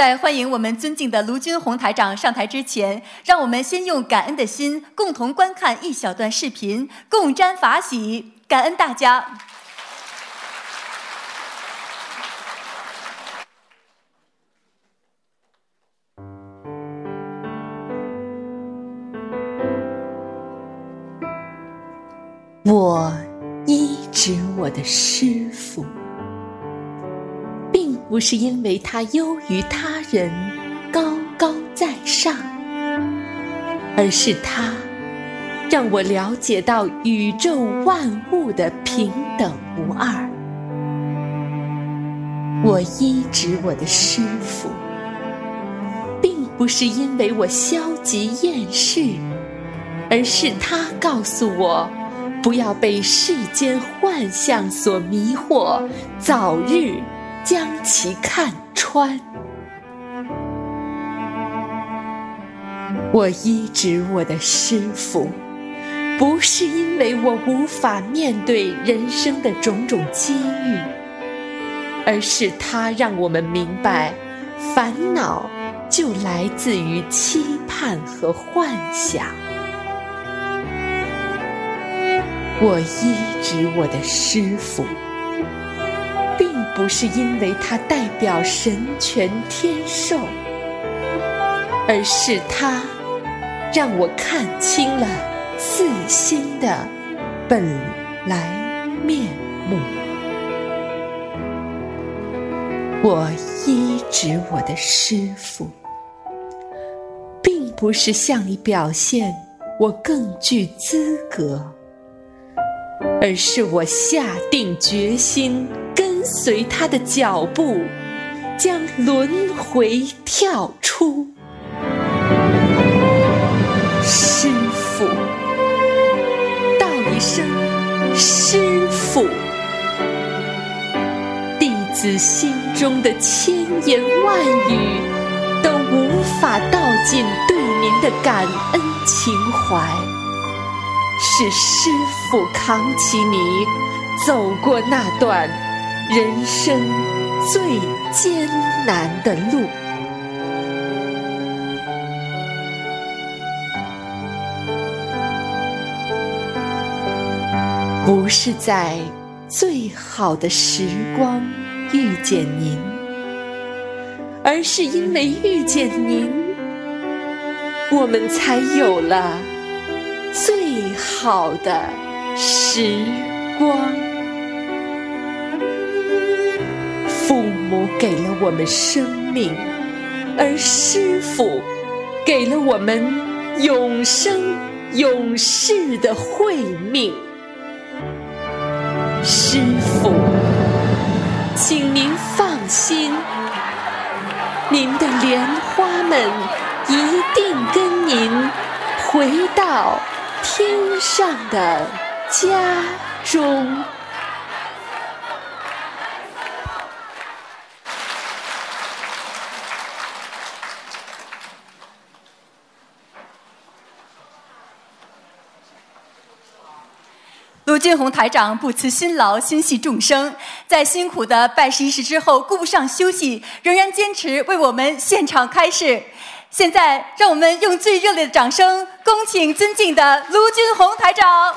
在欢迎我们尊敬的卢军红台长上台之前，让我们先用感恩的心，共同观看一小段视频，共沾法喜，感恩大家。我医治我的师傅，不是因为他优于他人、高高在上，而是他让我了解到宇宙万物的平等无二。我医治我的师傅，并不是因为我消极厌世，而是他告诉我。不要被世间幻象所迷惑，早日将其看穿。我医治我的师傅，不是因为我无法面对人生的种种机遇，而是他让我们明白，烦恼就来自于期盼和幻想。我医治我的师傅，不是因为他代表神权天授，而是他让我看清了自心的本来面目。我医治我的师傅，并不是向你表现我更具资格。而是我下定决心跟随他的脚步，将轮回跳出。师傅，道一声师傅，弟子心中的千言万语都无法道尽对您的感恩情怀。是师傅扛起你走过那段人生最艰难的路，不是在最好的时光遇见您，而是因为遇见您，我们才有了。最好的时光，父母给了我们生命，而师傅给了我们永生永世的慧命。师傅，请您放心，您的莲花们一定跟您回到。天上的家中，卢俊宏台长不辞辛劳，心系众生，在辛苦的拜师仪式之后，顾不上休息，仍然坚持为我们现场开示。现在，让我们用最热烈的掌声，恭请尊敬的卢军宏台长。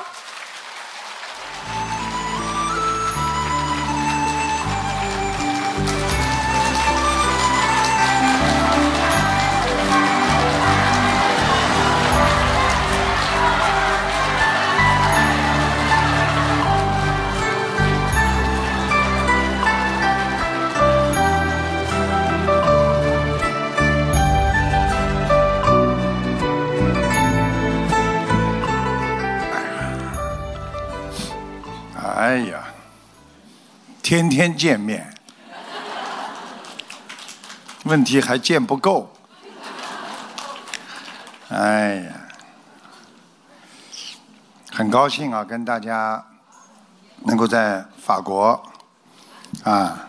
哎呀，天天见面，问题还见不够。哎呀，很高兴啊，跟大家能够在法国啊，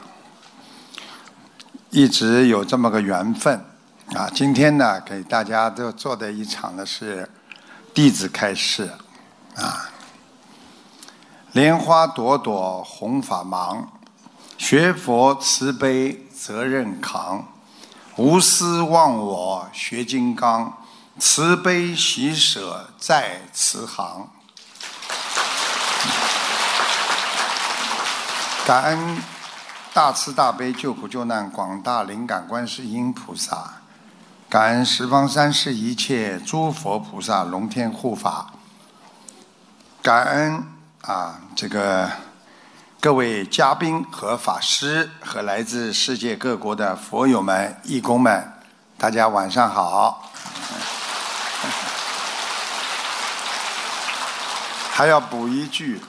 一直有这么个缘分啊。今天呢，给大家都做的一场呢是弟子开示啊。莲花朵朵红法忙，学佛慈悲责任扛。无私忘我学金刚，慈悲喜舍在慈航。感恩大慈大悲救苦救难广大灵感观世音菩萨，感恩十方三世一切诸佛菩萨龙天护法，感恩啊这个各位嘉宾和法师和来自世界各国的佛友们、义工们，大家晚上好。还要补一句，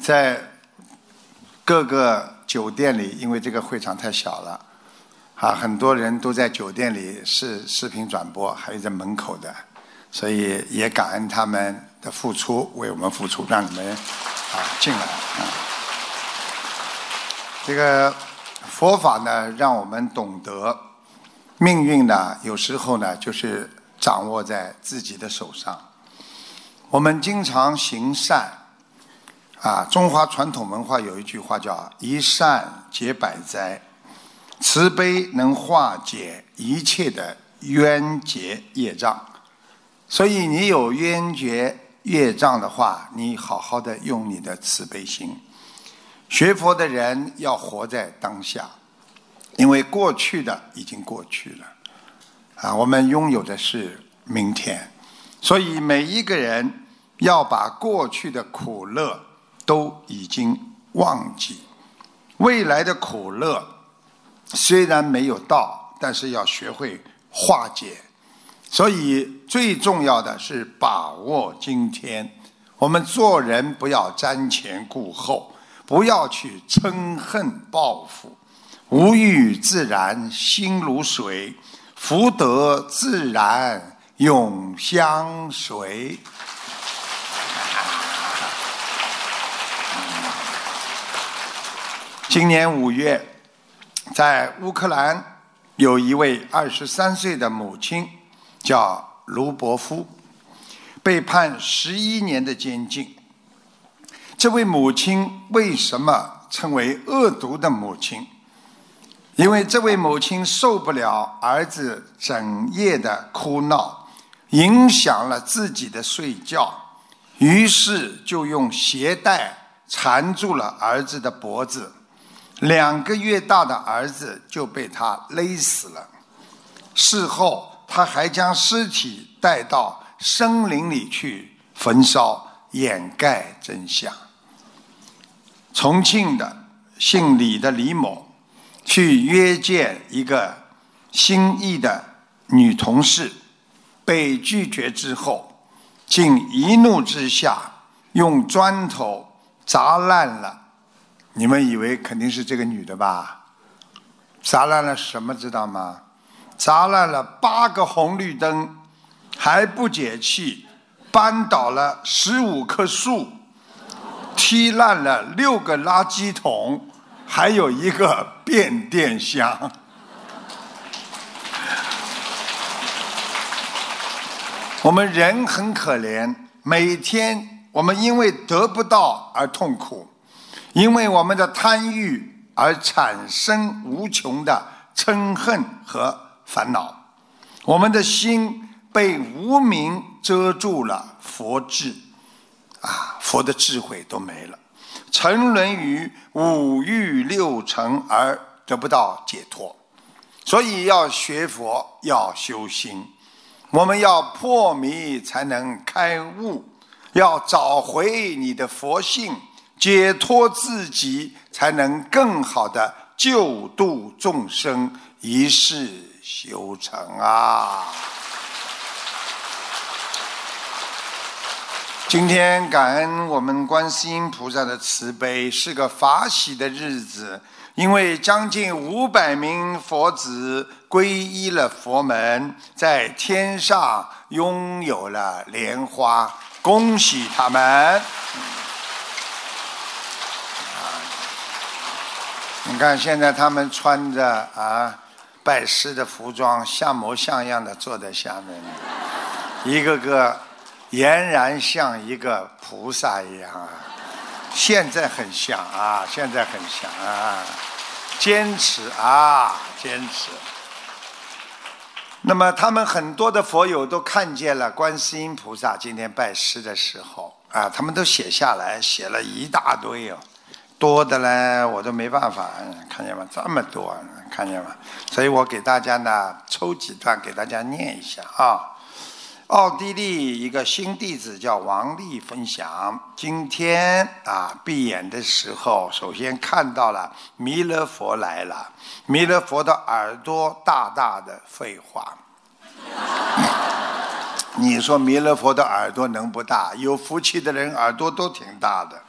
在各个酒店里，因为这个会场太小了，啊，很多人都在酒店里视视频转播，还有在门口的，所以也感恩他们的付出，为我们付出，让你们啊进来啊。这个佛法呢，让我们懂得命运呢，有时候呢，就是掌握在自己的手上。我们经常行善，啊，中华传统文化有一句话叫“一善解百灾”，慈悲能化解一切的冤结业障。所以你有冤结业障的话，你好好的用你的慈悲心。学佛的人要活在当下，因为过去的已经过去了，啊，我们拥有的是明天，所以每一个人。要把过去的苦乐都已经忘记，未来的苦乐虽然没有到，但是要学会化解。所以最重要的是把握今天。我们做人不要瞻前顾后，不要去嗔恨报复。无欲自然心如水，福德自然永相随。今年五月，在乌克兰有一位二十三岁的母亲，叫卢伯夫，被判十一年的监禁。这位母亲为什么称为恶毒的母亲？因为这位母亲受不了儿子整夜的哭闹，影响了自己的睡觉，于是就用鞋带缠住了儿子的脖子。两个月大的儿子就被他勒死了。事后，他还将尸体带到森林里去焚烧，掩盖真相。重庆的姓李的李某去约见一个心仪的女同事，被拒绝之后，竟一怒之下用砖头砸烂了。你们以为肯定是这个女的吧？砸烂了什么知道吗？砸烂了八个红绿灯，还不解气，扳倒了十五棵树，踢烂了六个垃圾桶，还有一个变电箱。我们人很可怜，每天我们因为得不到而痛苦。因为我们的贪欲而产生无穷的嗔恨和烦恼，我们的心被无名遮住了佛智，啊，佛的智慧都没了，沉沦于五欲六尘而得不到解脱，所以要学佛，要修心，我们要破迷才能开悟，要找回你的佛性。解脱自己，才能更好的救度众生，一世修成啊！今天感恩我们观世音菩萨的慈悲，是个法喜的日子，因为将近五百名佛子皈依了佛门，在天上拥有了莲花，恭喜他们！你看，现在他们穿着啊拜师的服装，像模像样的坐在下面，一个个俨然像一个菩萨一样啊！现在很像啊，现在很像啊！坚持啊，坚持！那么他们很多的佛友都看见了观世音菩萨今天拜师的时候啊，他们都写下来，写了一大堆哦，多的嘞我都没办法，看见吗？这么多，看见吗？所以我给大家呢抽几段给大家念一下啊。奥地利一个新弟子叫王丽分享，今天啊闭眼的时候，首先看到了弥勒佛来了。弥勒佛的耳朵大大的，废话。你说弥勒佛的耳朵能不大？有福气的人耳朵都挺大的。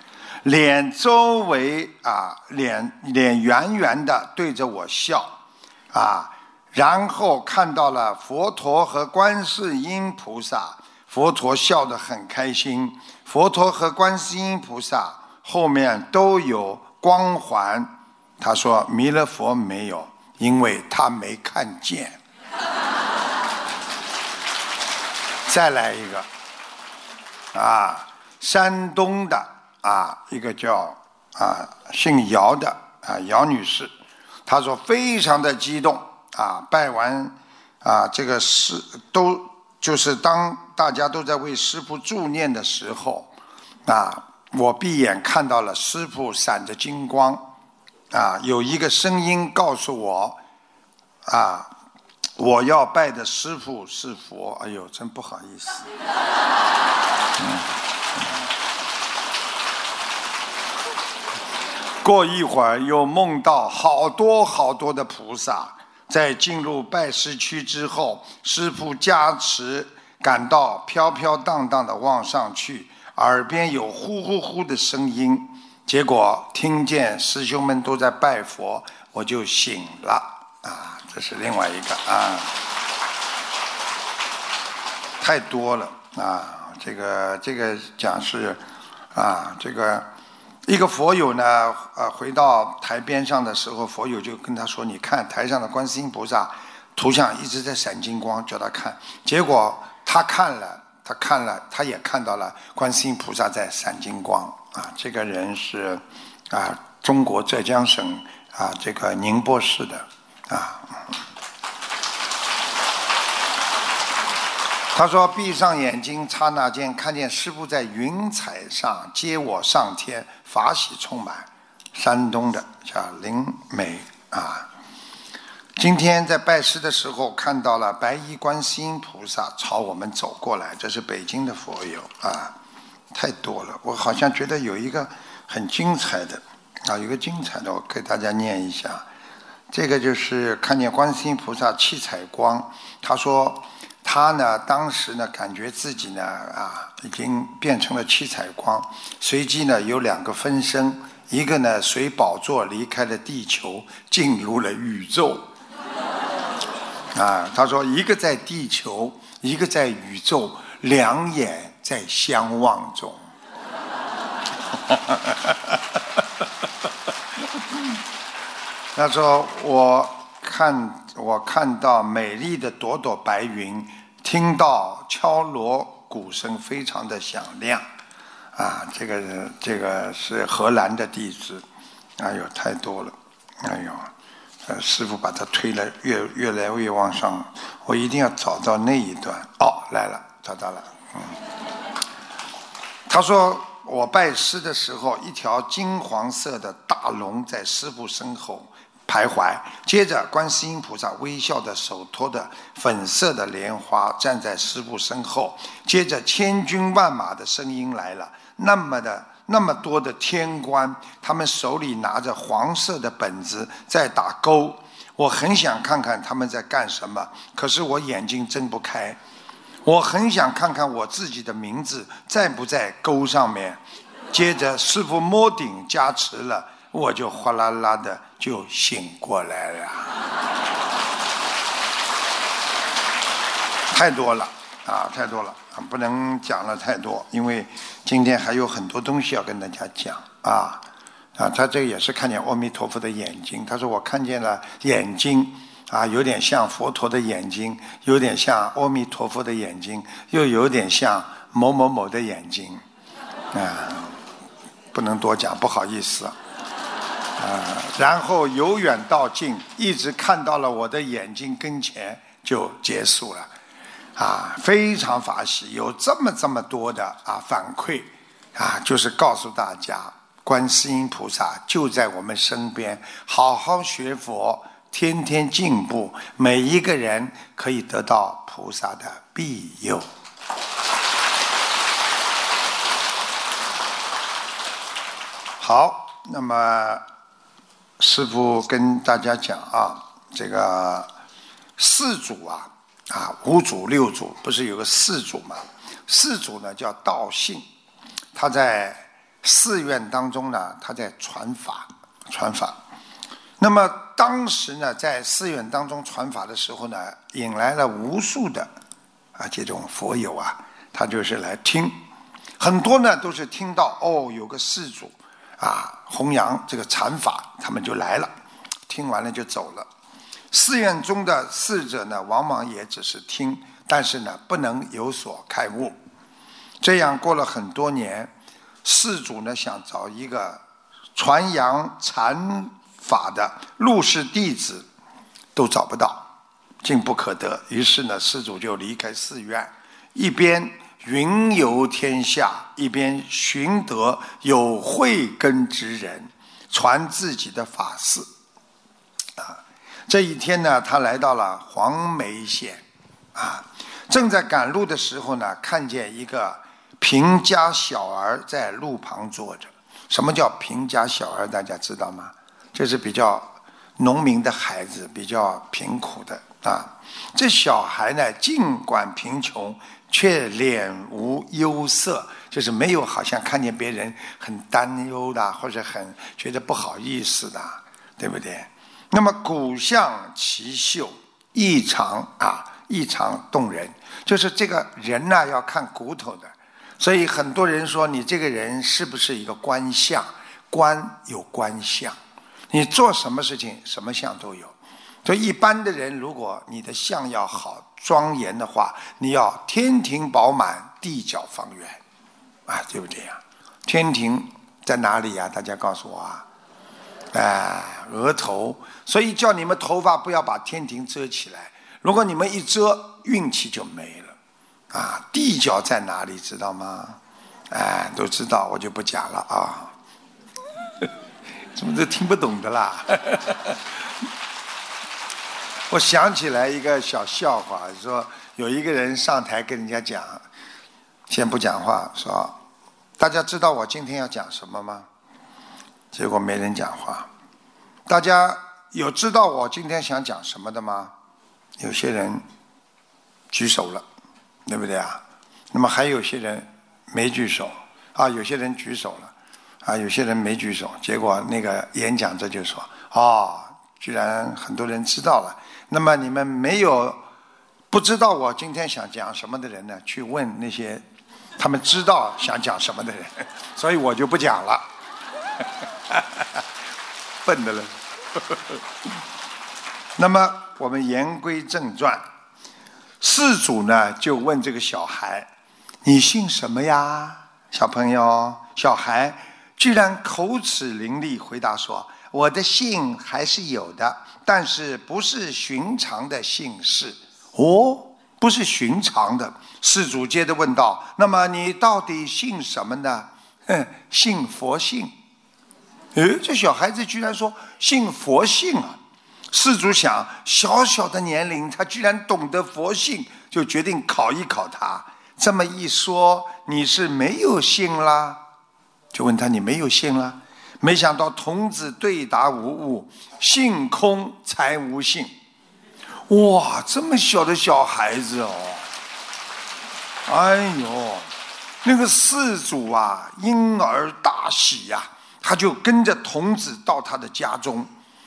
脸周围啊，脸脸圆圆的，对着我笑，啊。然后看到了佛陀和观世音菩萨，佛陀笑得很开心。佛陀和观世音菩萨后面都有光环。他说弥勒佛没有，因为他没看见。再来一个，啊，山东的啊，一个叫啊姓姚的啊姚女士，她说非常的激动。啊，拜完啊，这个师都就是当大家都在为师傅助念的时候，啊，我闭眼看到了师傅闪着金光，啊，有一个声音告诉我，啊，我要拜的师傅是佛。哎呦，真不好意思。过一会儿又梦到好多好多的菩萨。在进入拜师区之后，师傅加持，感到飘飘荡荡的往上去，耳边有呼呼呼的声音，结果听见师兄们都在拜佛，我就醒了。啊，这是另外一个啊，太多了啊，这个这个讲是啊，这个。一个佛友呢，呃，回到台边上的时候，佛友就跟他说：“你看台上的观世音菩萨图像一直在闪金光，叫他看。”结果他看了，他看了，他也看到了观世音菩萨在闪金光。啊，这个人是啊，中国浙江省啊，这个宁波市的啊。他说：“闭上眼睛，刹那间看见师傅在云彩上接我上天，法喜充满。”山东的叫林美啊。今天在拜师的时候，看到了白衣观世音菩萨朝我们走过来，这是北京的佛友啊，太多了。我好像觉得有一个很精彩的啊，有个精彩的，我给大家念一下。这个就是看见观世音菩萨七彩光，他说。他呢，当时呢，感觉自己呢，啊，已经变成了七彩光。随即呢，有两个分身，一个呢随宝座离开了地球，进入了宇宙。啊，他说，一个在地球，一个在宇宙，两眼在相望中。他说，我看。我看到美丽的朵朵白云，听到敲锣鼓声非常的响亮，啊，这个这个是荷兰的弟子，哎呦太多了，哎呦，呃师傅把他推了越越来越往上，我一定要找到那一段，哦来了找到了，嗯，他说我拜师的时候，一条金黄色的大龙在师傅身后。徘徊，接着观世音菩萨微笑的手托的粉色的莲花站在师傅身后，接着千军万马的声音来了，那么的那么多的天官，他们手里拿着黄色的本子在打勾，我很想看看他们在干什么，可是我眼睛睁不开，我很想看看我自己的名字在不在勾上面，接着师傅摸顶加持了。我就哗啦啦的就醒过来了，太多了啊，太多了，不能讲了太多，因为今天还有很多东西要跟大家讲啊啊，他这也是看见阿弥陀佛的眼睛，他说我看见了眼睛啊，有点像佛陀的眼睛，有点像阿弥陀佛的眼睛，又有点像某某某的眼睛啊，不能多讲，不好意思。啊，然后由远到近，一直看到了我的眼睛跟前，就结束了，啊，非常法喜，有这么这么多的啊反馈，啊，就是告诉大家，观世音菩萨就在我们身边，好好学佛，天天进步，每一个人可以得到菩萨的庇佑。好，那么师傅跟大家讲啊，这个四祖啊，啊五祖六祖不是有个四祖吗？四祖呢叫道信，他在寺院当中呢，他在传法，传法。那么当时呢，在寺院当中传法的时候呢，引来了无数的啊这种佛友啊，他就是来听，很多呢都是听到哦有个四祖。啊，弘扬这个禅法，他们就来了，听完了就走了。寺院中的侍者呢，往往也只是听，但是呢，不能有所开悟。这样过了很多年，寺主呢想找一个传扬禅法的入室弟子，都找不到，竟不可得。于是呢，寺主就离开寺院，一边。云游天下，一边寻得有慧根之人，传自己的法事。啊，这一天呢，他来到了黄梅县，啊，正在赶路的时候呢，看见一个贫家小儿在路旁坐着。什么叫贫家小儿？大家知道吗？这是比较农民的孩子，比较贫苦的啊。这小孩呢，尽管贫穷。却脸无忧色，就是没有好像看见别人很担忧的，或者很觉得不好意思的，对不对？那么骨相奇秀，异常啊，异常动人。就是这个人呢，要看骨头的，所以很多人说你这个人是不是一个官相？官有官相，你做什么事情，什么相都有。所以一般的人，如果你的相要好。庄严的话，你要天庭饱满，地角方圆，啊，对不对呀？天庭在哪里呀？大家告诉我啊！哎，额头，所以叫你们头发不要把天庭遮起来。如果你们一遮，运气就没了。啊，地角在哪里？知道吗？哎，都知道，我就不讲了啊。怎么都听不懂的啦？我想起来一个小笑话，说有一个人上台跟人家讲，先不讲话，说大家知道我今天要讲什么吗？结果没人讲话。大家有知道我今天想讲什么的吗？有些人举手了，对不对啊？那么还有些人没举手啊，有些人举手了啊，有些人没举手。结果那个演讲者就说：“哦，居然很多人知道了。”那么你们没有不知道我今天想讲什么的人呢？去问那些他们知道想讲什么的人，所以我就不讲了。笨的了。那么我们言归正传，事主呢就问这个小孩：“你姓什么呀？”小朋友，小孩居然口齿伶俐回答说：“我的姓还是有的。”但是不是寻常的姓氏哦，不是寻常的。世主接着问道：“那么你到底姓什么呢？”“哼，姓佛姓。”诶，这小孩子居然说姓佛姓啊！世主想，小小的年龄，他居然懂得佛性，就决定考一考他。这么一说，你是没有姓啦？就问他：“你没有姓了？”没想到童子对答无误，性空才无性。哇，这么小的小孩子哦！哎呦，那个四主啊，因而大喜呀，他就跟着童子到他的家中，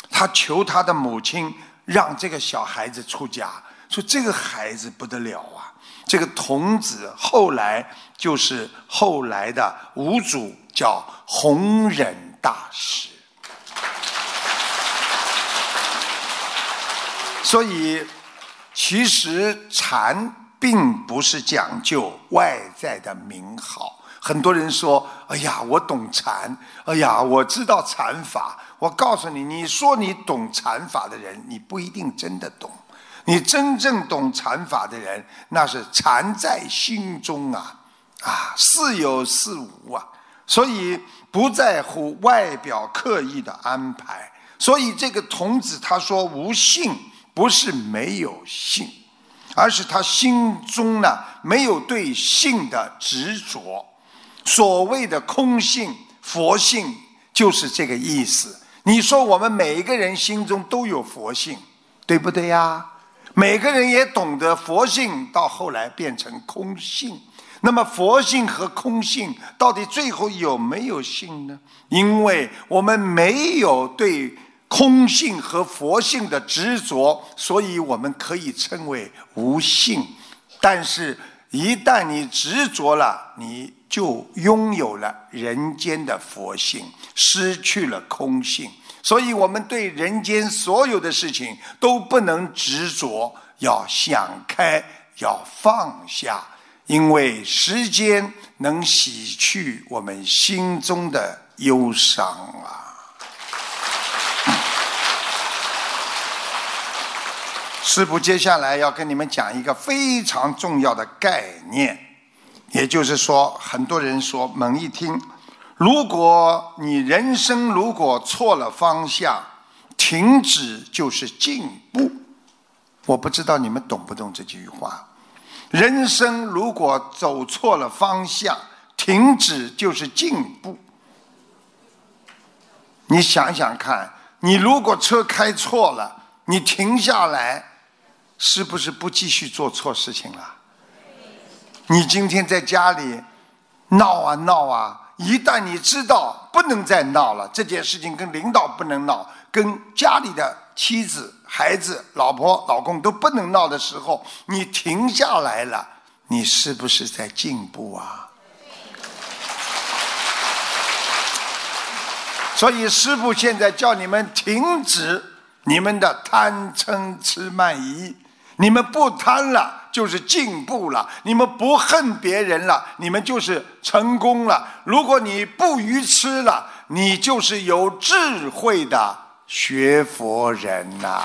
他求他的母亲让这个小孩子出家，说这个孩子不得了啊！这个童子后来就是后来的五祖，叫弘忍。大师，所以其实禅并不是讲究外在的名号。很多人说：“哎呀，我懂禅，哎呀，我知道禅法。”我告诉你，你说你懂禅法的人，你不一定真的懂。你真正懂禅法的人，那是禅在心中啊，啊，似有似无啊，所以不在乎外表刻意的安排。所以这个童子他说无性，不是没有性，而是他心中呢没有对性的执着。所谓的空性、佛性，就是这个意思。你说我们每一个人心中都有佛性，对不对呀？每个人也懂得佛性，到后来变成空性。那么佛性和空性到底最后有没有性呢？因为我们没有对空性和佛性的执着，所以我们可以称为无性。但是，一旦你执着了，你。就拥有了人间的佛性，失去了空性。所以，我们对人间所有的事情都不能执着，要想开，要放下，因为时间能洗去我们心中的忧伤啊。师傅接下来要跟你们讲一个非常重要的概念。也就是说，很多人说猛一听，如果你人生如果错了方向，停止就是进步。我不知道你们懂不懂这句话。人生如果走错了方向，停止就是进步。你想想看，你如果车开错了，你停下来，是不是不继续做错事情了？你今天在家里闹啊闹啊，一旦你知道不能再闹了，这件事情跟领导不能闹，跟家里的妻子、孩子、老婆、老公都不能闹的时候，你停下来了，你是不是在进步啊？所以师傅现在叫你们停止你们的贪嗔痴慢疑，你们不贪了。就是进步了，你们不恨别人了，你们就是成功了。如果你不愚痴了，你就是有智慧的学佛人呐。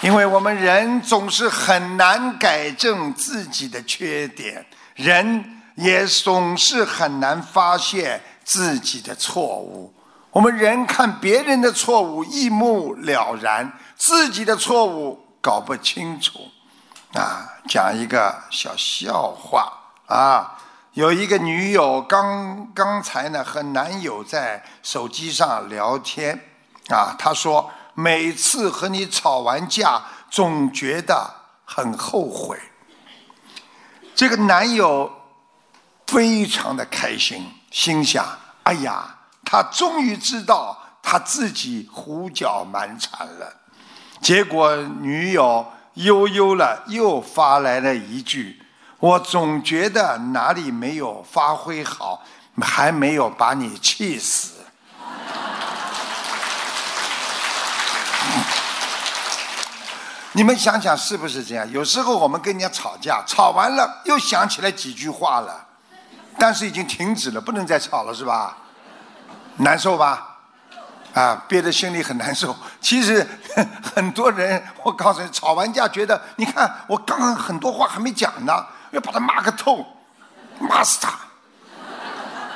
因为我们人总是很难改正自己的缺点，人也总是很难发现自己的错误。我们人看别人的错误一目了然。自己的错误搞不清楚，啊，讲一个小笑话啊，有一个女友刚刚才呢和男友在手机上聊天，啊，她说每次和你吵完架，总觉得很后悔。这个男友非常的开心，心想：哎呀，他终于知道他自己胡搅蛮缠了。结果女友悠悠了，又发来了一句：“我总觉得哪里没有发挥好，还没有把你气死。”你们想想是不是这样？有时候我们跟人家吵架，吵完了又想起来几句话了，但是已经停止了，不能再吵了，是吧？难受吧？啊，憋得心里很难受。其实很多人，我告诉你，吵完架觉得，你看我刚刚很多话还没讲呢，要把他骂个透，骂死他。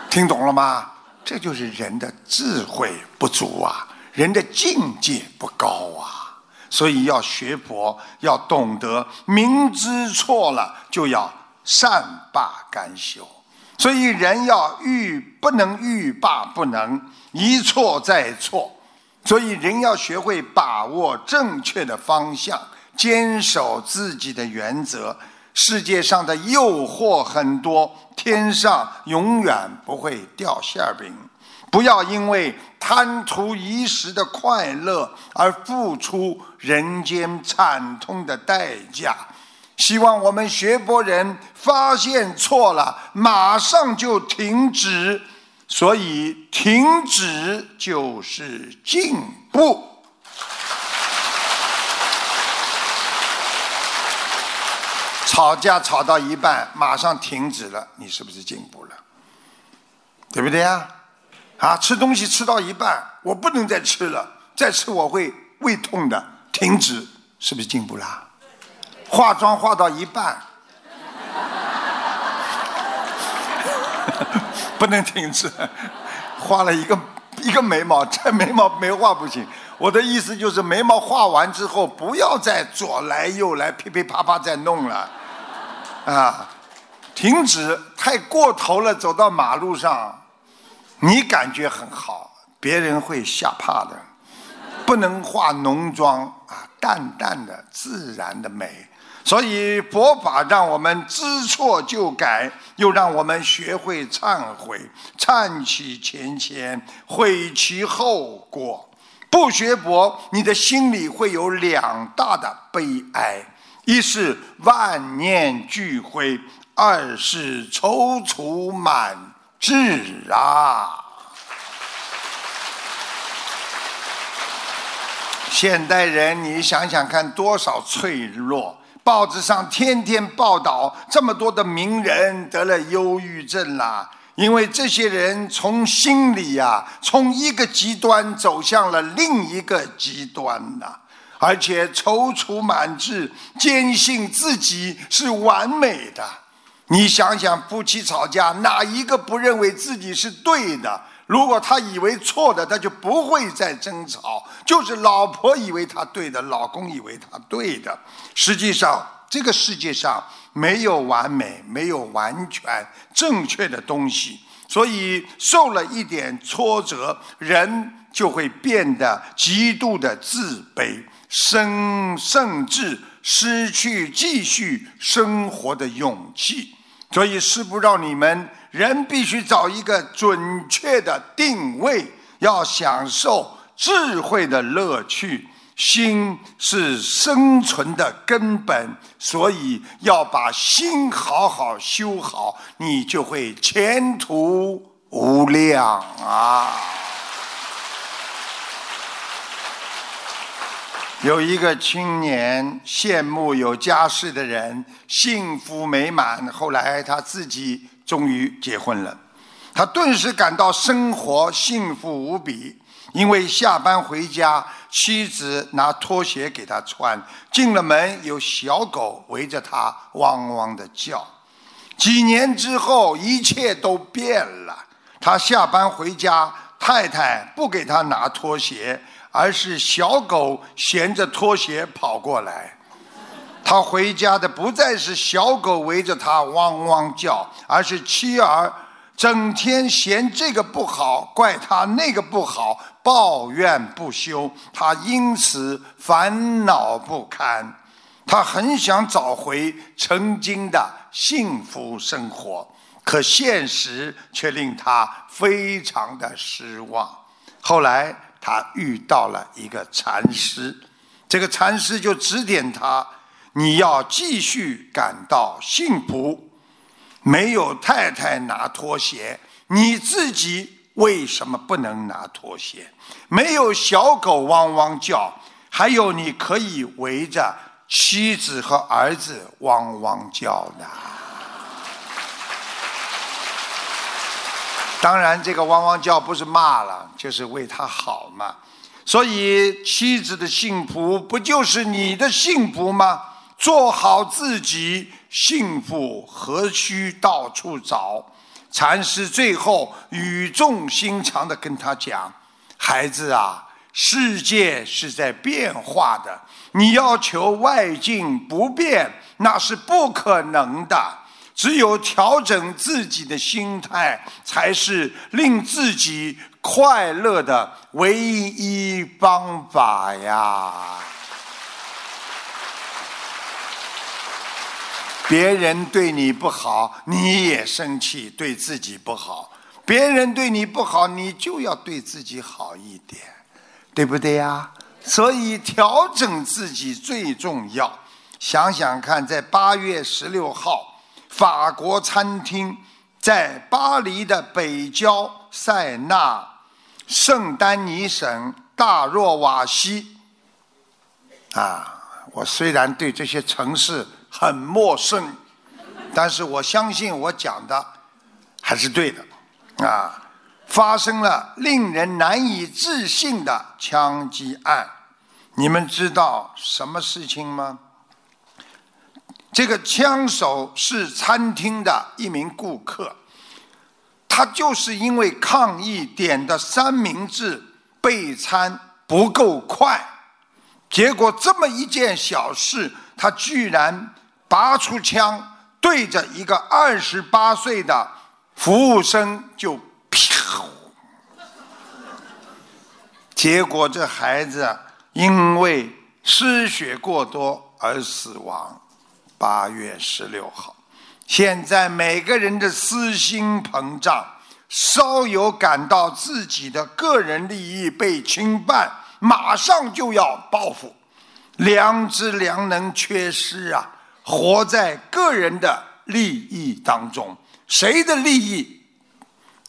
听懂了吗？这就是人的智慧不足啊，人的境界不高啊。所以要学佛，要懂得明知错了就要善罢甘休。所以人要欲不能欲罢不能。一错再错，所以人要学会把握正确的方向，坚守自己的原则。世界上的诱惑很多，天上永远不会掉馅饼。不要因为贪图一时的快乐而付出人间惨痛的代价。希望我们学佛人发现错了，马上就停止。所以，停止就是进步。吵架吵到一半，马上停止了，你是不是进步了？对不对呀？啊，吃东西吃到一半，我不能再吃了，再吃我会胃痛的，停止，是不是进步啦？化妆化到一半，不能停止，化了一个 一个眉毛，这眉毛没画不行。我的意思就是眉毛画完之后，不要再左来右来噼噼啪啪再弄了，啊，停止，太过头了，走到马路上，你感觉很好，别人会吓怕的。不能化浓妆啊，淡淡的自然的美。所以佛法让我们知错就改，又让我们学会忏悔，忏其前愆，悔其后果。不学佛，你的心里会有两大的悲哀：一是万念俱灰，二是踌躇满志啊。现代人，你想想看，多少脆弱。报纸上天天报道这么多的名人得了忧郁症啦，因为这些人从心里呀，从一个极端走向了另一个极端呐，而且踌躇满志，坚信自己是完美的。你想想，夫妻吵架，哪一个不认为自己是对的？如果他以为错的，他就不会再争吵。就是老婆以为他对的，老公以为他对的。实际上，这个世界上没有完美，没有完全正确的东西。所以，受了一点挫折，人就会变得极度的自卑，甚甚至失去继续生活的勇气。所以，师不让你们。人必须找一个准确的定位，要享受智慧的乐趣。心是生存的根本，所以要把心好好修好，你就会前途无量啊！有一个青年羡慕有家室的人，幸福美满，后来他自己。终于结婚了，他顿时感到生活幸福无比。因为下班回家，妻子拿拖鞋给他穿，进了门有小狗围着他汪汪的叫。几年之后，一切都变了。他下班回家，太太不给他拿拖鞋，而是小狗衔着拖鞋跑过来。他回家的不再是小狗围着他汪汪叫，而是妻儿整天嫌这个不好，怪他那个不好，抱怨不休。他因此烦恼不堪。他很想找回曾经的幸福生活，可现实却令他非常的失望。后来他遇到了一个禅师，这个禅师就指点他。你要继续感到幸福，没有太太拿拖鞋，你自己为什么不能拿拖鞋？没有小狗汪汪叫，还有你可以围着妻子和儿子汪汪叫的。当然，这个汪汪叫不是骂了，就是为他好嘛。所以，妻子的幸福不就是你的幸福吗？做好自己，幸福何须到处找？禅师最后语重心长的跟他讲：“孩子啊，世界是在变化的，你要求外境不变，那是不可能的。只有调整自己的心态，才是令自己快乐的唯一方法呀。”别人对你不好，你也生气，对自己不好；别人对你不好，你就要对自己好一点，对不对呀？所以调整自己最重要。想想看，在八月十六号，法国餐厅在巴黎的北郊塞纳圣丹尼省大若瓦西啊，我虽然对这些城市。很陌生，但是我相信我讲的还是对的，啊，发生了令人难以置信的枪击案。你们知道什么事情吗？这个枪手是餐厅的一名顾客，他就是因为抗议点的三明治备餐不够快，结果这么一件小事，他居然拔出枪对着一个二十八岁的服务生就啪，结果这孩子因为失血过多而死亡。八月十六号，现在每个人的私心膨胀，稍有感到自己的个人利益被侵犯，马上就要报复，良知良能缺失啊！活在个人的利益当中，谁的利益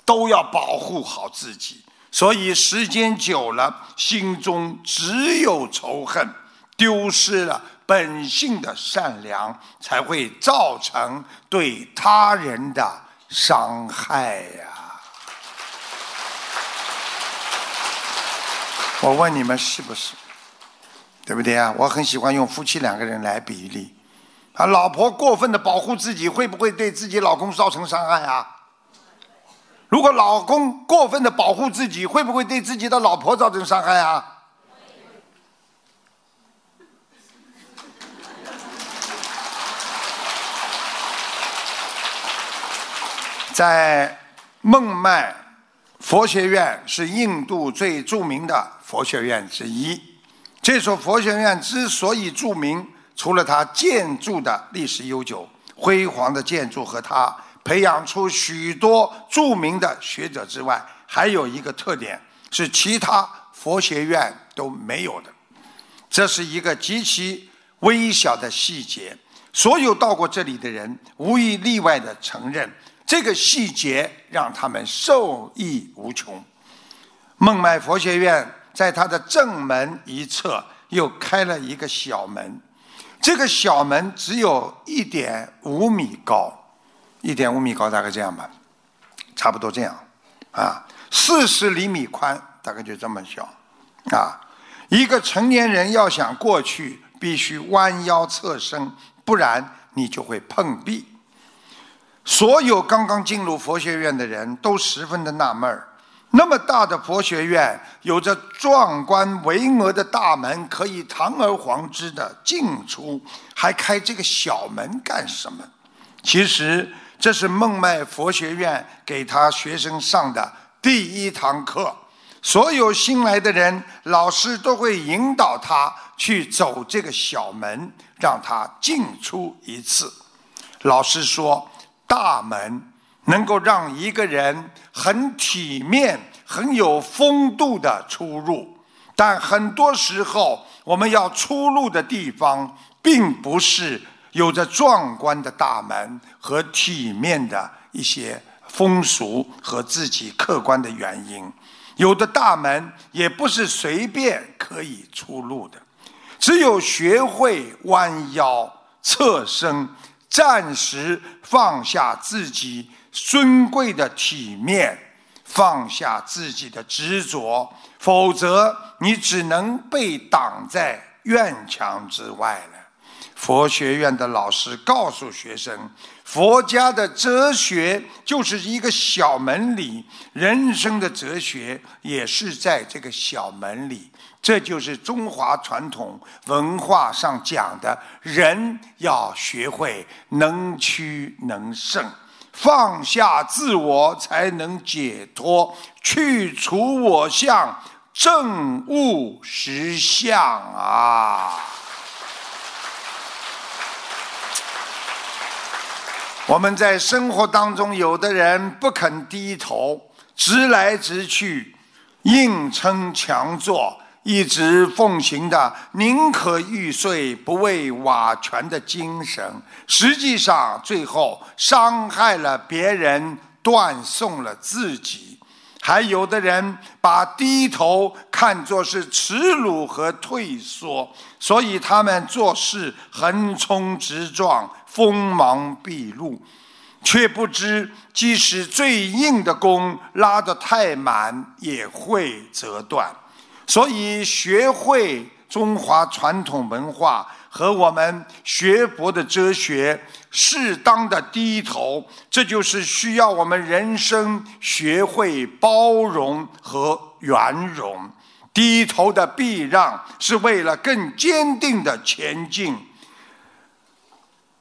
都要保护好自己，所以时间久了，心中只有仇恨，丢失了。本性的善良才会造成对他人的伤害呀！我问你们是不是？对不对啊？我很喜欢用夫妻两个人来比例。啊，老婆过分的保护自己，会不会对自己老公造成伤害啊？如果老公过分的保护自己，会不会对自己的老婆造成伤害啊？在孟买佛学院是印度最著名的佛学院之一。这所佛学院之所以著名，除了它建筑的历史悠久、辉煌的建筑和它培养出许多著名的学者之外，还有一个特点是其他佛学院都没有的。这是一个极其微小的细节，所有到过这里的人无一例外的承认。这个细节让他们受益无穷。孟买佛学院在它的正门一侧又开了一个小门，这个小门只有一点五米高，一点五米高大概这样吧，差不多这样，啊，四十厘米宽，大概就这么小，啊，一个成年人要想过去，必须弯腰侧身，不然你就会碰壁。所有刚刚进入佛学院的人都十分的纳闷儿：那么大的佛学院，有着壮观巍峨的大门，可以堂而皇之的进出，还开这个小门干什么？其实这是孟买佛学院给他学生上的第一堂课。所有新来的人，老师都会引导他去走这个小门，让他进出一次。老师说。大门能够让一个人很体面、很有风度的出入，但很多时候我们要出入的地方，并不是有着壮观的大门和体面的一些风俗和自己客观的原因。有的大门也不是随便可以出入的，只有学会弯腰侧身。暂时放下自己尊贵的体面，放下自己的执着，否则你只能被挡在院墙之外了。佛学院的老师告诉学生，佛家的哲学就是一个小门里，人生的哲学也是在这个小门里。这就是中华传统文化上讲的，人要学会能屈能伸，放下自我才能解脱，去除我相，正悟实相啊！我们在生活当中，有的人不肯低头，直来直去，硬撑强做。一直奉行的宁可玉碎不为瓦全的精神，实际上最后伤害了别人，断送了自己。还有的人把低头看作是耻辱和退缩，所以他们做事横冲直撞，锋芒毕露。却不知即使最硬的弓拉得太满，也会折断。所以，学会中华传统文化和我们学佛的哲学，适当的低头，这就是需要我们人生学会包容和圆融。低头的避让，是为了更坚定的前进。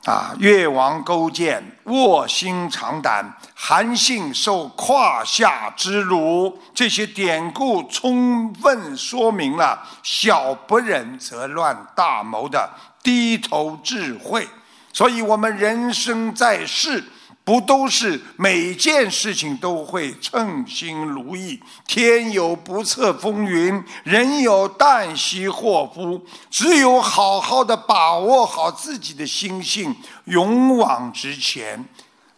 啊，越王勾践卧薪尝胆，韩信受胯下之辱，这些典故充分说明了“小不忍则乱大谋”的低头智慧。所以，我们人生在世。不都是每件事情都会称心如意？天有不测风云，人有旦夕祸福。只有好好的把握好自己的心性，勇往直前。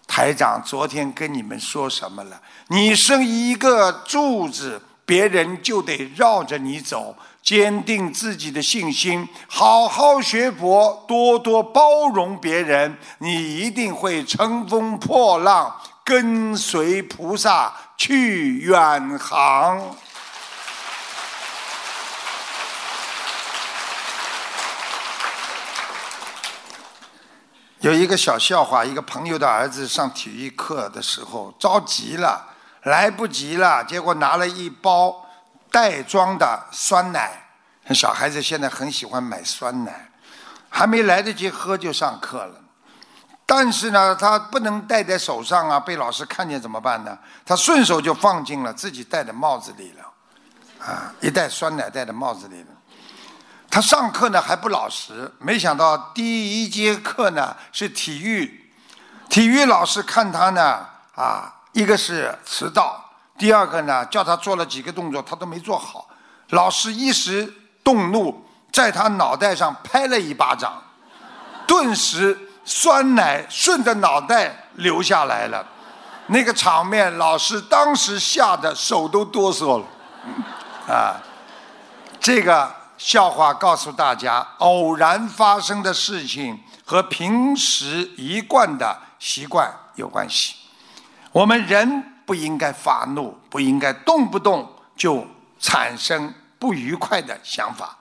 台长昨天跟你们说什么了？你生一个柱子，别人就得绕着你走。坚定自己的信心，好好学佛，多多包容别人，你一定会乘风破浪，跟随菩萨去远航。有一个小笑话：一个朋友的儿子上体育课的时候着急了，来不及了，结果拿了一包。袋装的酸奶，小孩子现在很喜欢买酸奶，还没来得及喝就上课了。但是呢，他不能戴在手上啊，被老师看见怎么办呢？他顺手就放进了自己戴的帽子里了，啊，一袋酸奶戴在帽子里了。他上课呢还不老实，没想到第一节课呢是体育，体育老师看他呢，啊，一个是迟到。第二个呢，叫他做了几个动作，他都没做好。老师一时动怒，在他脑袋上拍了一巴掌，顿时酸奶顺着脑袋流下来了。那个场面，老师当时吓得手都哆嗦了。啊，这个笑话告诉大家，偶然发生的事情和平时一贯的习惯有关系。我们人。不应该发怒，不应该动不动就产生不愉快的想法。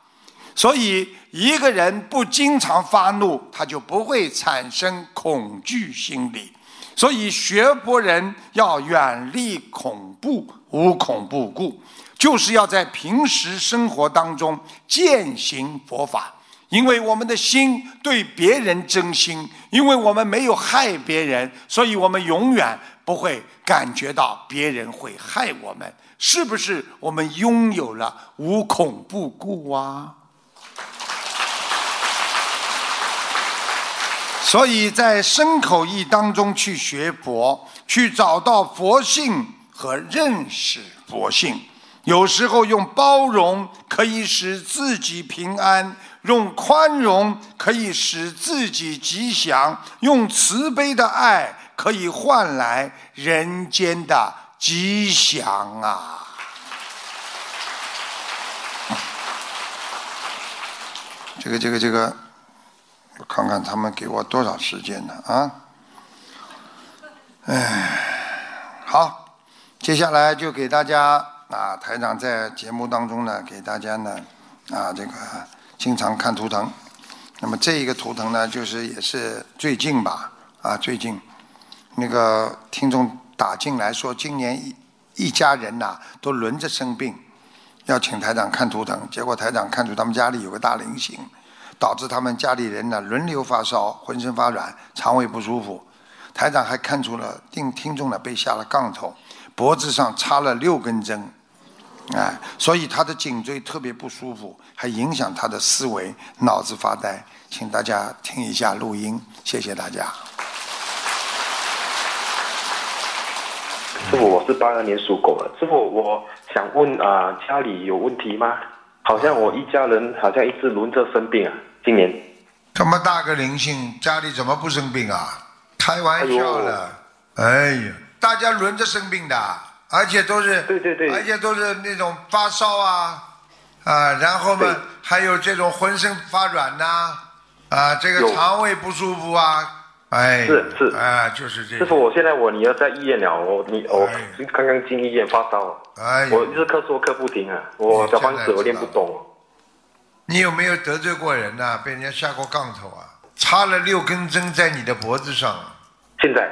所以，一个人不经常发怒，他就不会产生恐惧心理。所以，学佛人要远离恐怖，无恐怖故，就是要在平时生活当中践行佛法。因为我们的心对别人真心，因为我们没有害别人，所以我们永远不会感觉到别人会害我们。是不是我们拥有了无恐怖故啊？所以在身口意当中去学佛，去找到佛性和认识佛性。有时候用包容可以使自己平安。用宽容可以使自己吉祥，用慈悲的爱可以换来人间的吉祥啊！这个这个这个，我看看他们给我多少时间呢？啊，哎，好，接下来就给大家啊，台长在节目当中呢，给大家呢啊这个。经常看图腾，那么这一个图腾呢，就是也是最近吧，啊，最近那个听众打进来说，今年一一家人呐都轮着生病，要请台长看图腾，结果台长看出他们家里有个大灵性，导致他们家里人呢轮流发烧，浑身发软，肠胃不舒服。台长还看出了听听众呢被下了杠头，脖子上插了六根针。哎，所以他的颈椎特别不舒服，还影响他的思维，脑子发呆。请大家听一下录音，谢谢大家。师傅，我是八二年属狗的。师傅，我想问啊，家里有问题吗？好像我一家人好像一直轮着生病啊，今年。这么大个灵性，家里怎么不生病啊？开玩笑的，哎呀，大家轮着生病的。而且都是，对对对，而且都是那种发烧啊，啊，然后嘛，还有这种浑身发软呐，啊，这个肠胃不舒服啊，哎，是是。啊，就是这个。师傅，我现在我女儿在医院了，我你我哎刚刚进医院发烧，哎，我一直咳嗽咳不停啊，我小方子我练不动。你有没有得罪过人呐、被人家下过杠头啊？插了六根针在你的脖子上。啊，现在，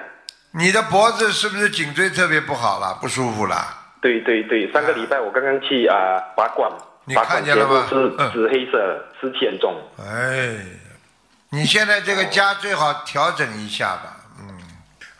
你的脖子是不是颈椎特别不好了，不舒服了？对对对，上个礼拜我刚刚去啊、拔罐，你拔罐看见了吗？全部嗯。是紫黑色的，湿气很重。哎，你现在这个家最好调整一下吧，嗯，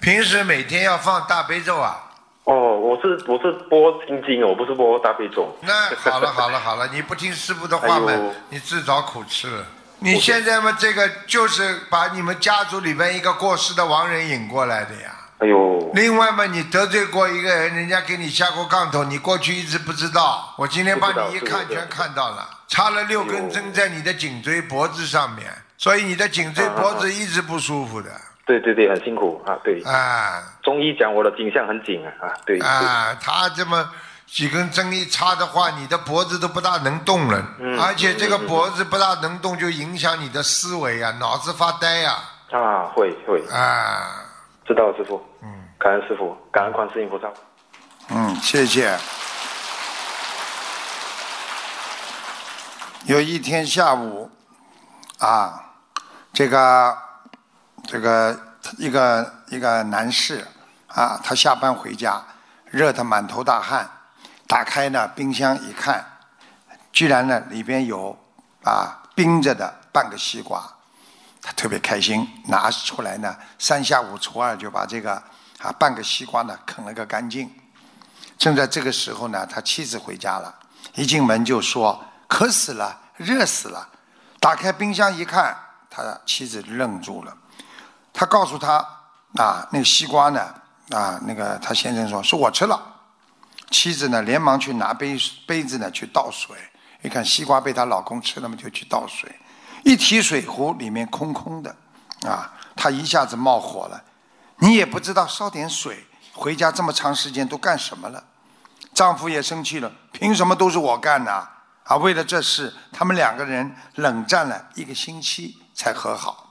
平时每天要放大悲咒啊。哦，我是我是播心经，我不是播大悲咒。那好了好了好了，你不听师傅的话嘛哎，你自找苦吃了。你现在嘛，这个就是把你们家族里边一个过世的亡人引过来的呀。哎呦，另外嘛，你得罪过一个人，人家给你下过杠头，你过去一直不知道，我今天帮你一看全看到了，插了六根针在你的颈椎脖子上面，所以你的颈椎脖子一直不舒服的对对对，很辛苦啊，对。啊中医讲我的颈项很紧啊，啊，对。啊！他这么几根针一插的话，你的脖子都不大能动了，嗯而且这个脖子不大能动，就影响你的思维啊，脑子发呆呀啊，会会，啊知道了师傅。嗯。感恩师傅，感恩观世音菩萨。嗯，谢谢。有一天下午，啊，这个这个一个一个男士啊，他下班回家，热得满头大汗，打开呢冰箱一看，居然呢里边有啊冰着的半个西瓜，他特别开心，拿出来呢三下五除二就把这个啊半个西瓜呢啃了个干净。正在这个时候呢，他妻子回家了，一进门就说渴死了，热死了。打开冰箱一看，他的妻子愣住了。他告诉他啊，那个西瓜呢啊，那个他先生说是我吃了。妻子呢连忙去拿杯杯子呢去倒水，一看西瓜被她老公吃了嘛，就去倒水。一提水壶里面空空的，啊，她一下子冒火了。你也不知道烧点水，回家这么长时间都干什么了？丈夫也生气了，凭什么都是我干呢？啊，为了这事，他们两个人冷战了一个星期才和好。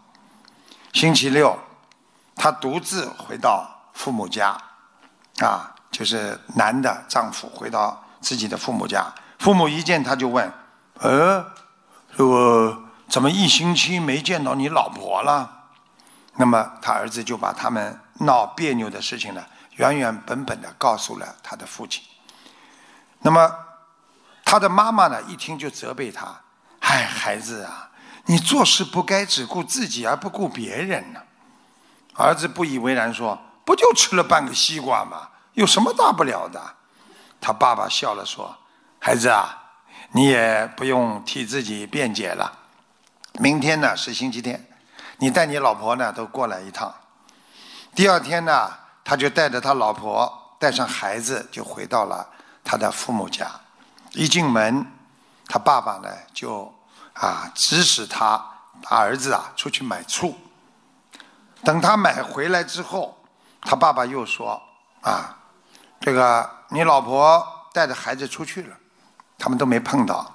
星期六，她独自回到父母家，啊，就是男的丈夫回到自己的父母家，父母一见他就问：“呃，这个怎么一星期没见到你老婆了？”那么他儿子就把他们闹别扭的事情呢，原原本本的告诉了他的父亲。那么他的妈妈呢，一听就责备他：“哎，孩子啊，你做事不该只顾自己而不顾别人呢。”儿子不以为然说：“不就吃了半个西瓜吗？有什么大不了的？”他爸爸笑了说：“孩子啊，你也不用替自己辩解了。明天呢是星期天，你带你老婆呢都过来一趟。第二天呢，他就带着他老婆，带上孩子，就回到了他的父母家。一进门，他爸爸呢就啊指使他儿子啊出去买醋。等他买回来之后，他爸爸又说啊，这个你老婆带着孩子出去了，他们都没碰到。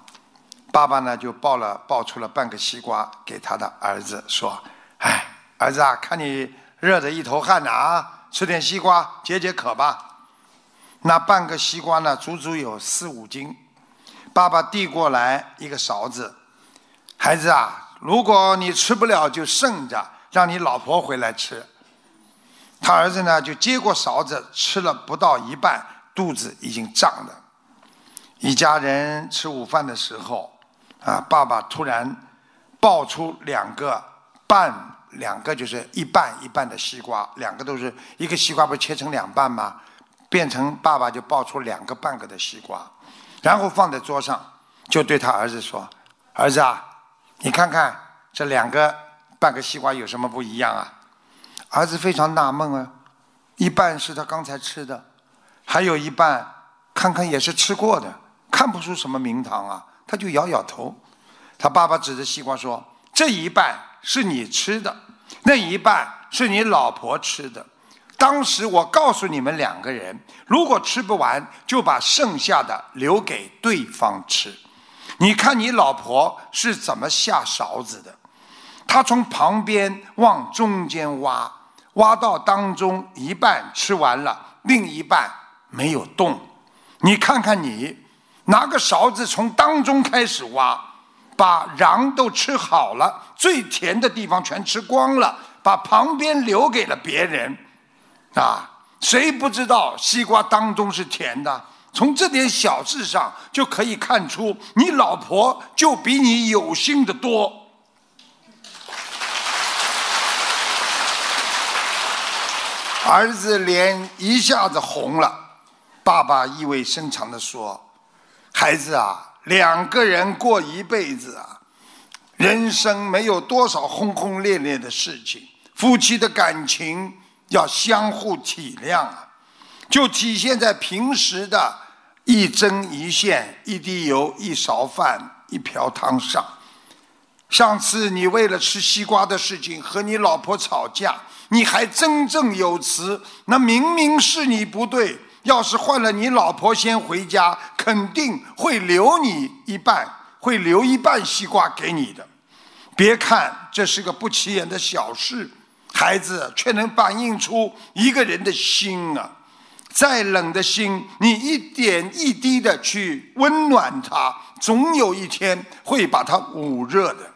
爸爸呢就抱了抱出了半个西瓜给他的儿子，说：“哎，儿子啊，看你热得一头汗呢啊，吃点西瓜解解渴吧。”那半个西瓜呢，足足有四五斤。爸爸递过来一个勺子，孩子啊，如果你吃不了就剩着，让你老婆回来吃。他儿子呢就接过勺子，吃了不到一半，肚子已经胀了。一家人吃午饭的时候，啊，爸爸突然抱出两个半，两个就是一半一半的西瓜，两个都是一个西瓜不是切成两半吗？变成爸爸就抱出两个半个的西瓜，然后放在桌上，就对他儿子说：“儿子啊，你看看这两个半个西瓜有什么不一样啊？”儿子非常纳闷啊，一半是他刚才吃的，还有一半看看也是吃过的，看不出什么名堂啊，他就摇摇头。他爸爸指着西瓜说：“这一半是你吃的，那一半是你老婆吃的。当时我告诉你们两个人，如果吃不完，就把剩下的留给对方吃。你看你老婆是怎么下勺子的？她从旁边往中间挖，挖到当中一半吃完了，另一半没有动。你看看你，拿个勺子从当中开始挖，把瓤都吃好了，最甜的地方全吃光了，把旁边留给了别人。啊，谁不知道西瓜当中是甜的？从这点小事上就可以看出，你老婆就比你有心的多。儿子脸一下子红了，爸爸意味深长的说：“孩子啊，两个人过一辈子啊，人生没有多少轰轰烈烈的事情，夫妻的感情要相互体谅啊。”就体现在平时的一针一线、一滴油、一勺饭、一瓢汤上。上次你为了吃西瓜的事情和你老婆吵架，你还振振有词，那明明是你不对。要是换了你老婆先回家，肯定会留你一半，会留一半西瓜给你的。别看这是个不起眼的小事，孩子却能反映出一个人的心啊。再冷的心，你一点一滴的去温暖它，总有一天会把它捂热的。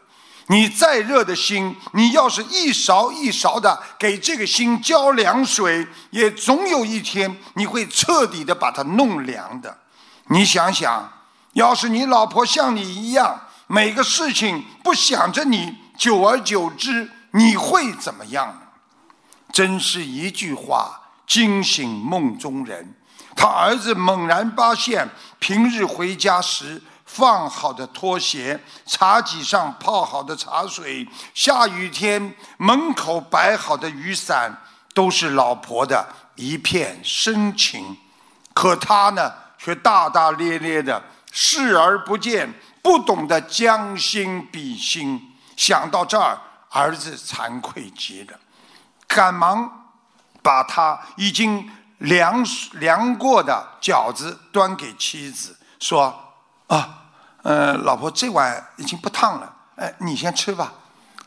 你再热的心，你要是一勺一勺的给这个心浇凉水，也总有一天你会彻底的把它弄凉的。你想想，要是你老婆像你一样，每个事情不想着你，久而久之，你会怎么样？真是一句话。惊醒梦中人，他儿子猛然发现，平日回家时放好的拖鞋、茶几上泡好的茶水、下雨天门口摆好的雨伞，都是老婆的一片深情。可他呢，却大大咧咧的视而不见，不懂得将心比心。想到这儿，儿子惭愧极了，赶忙。把他已经凉凉过的饺子端给妻子，说：“啊，呃，老婆，这碗已经不烫了，哎，你先吃吧。”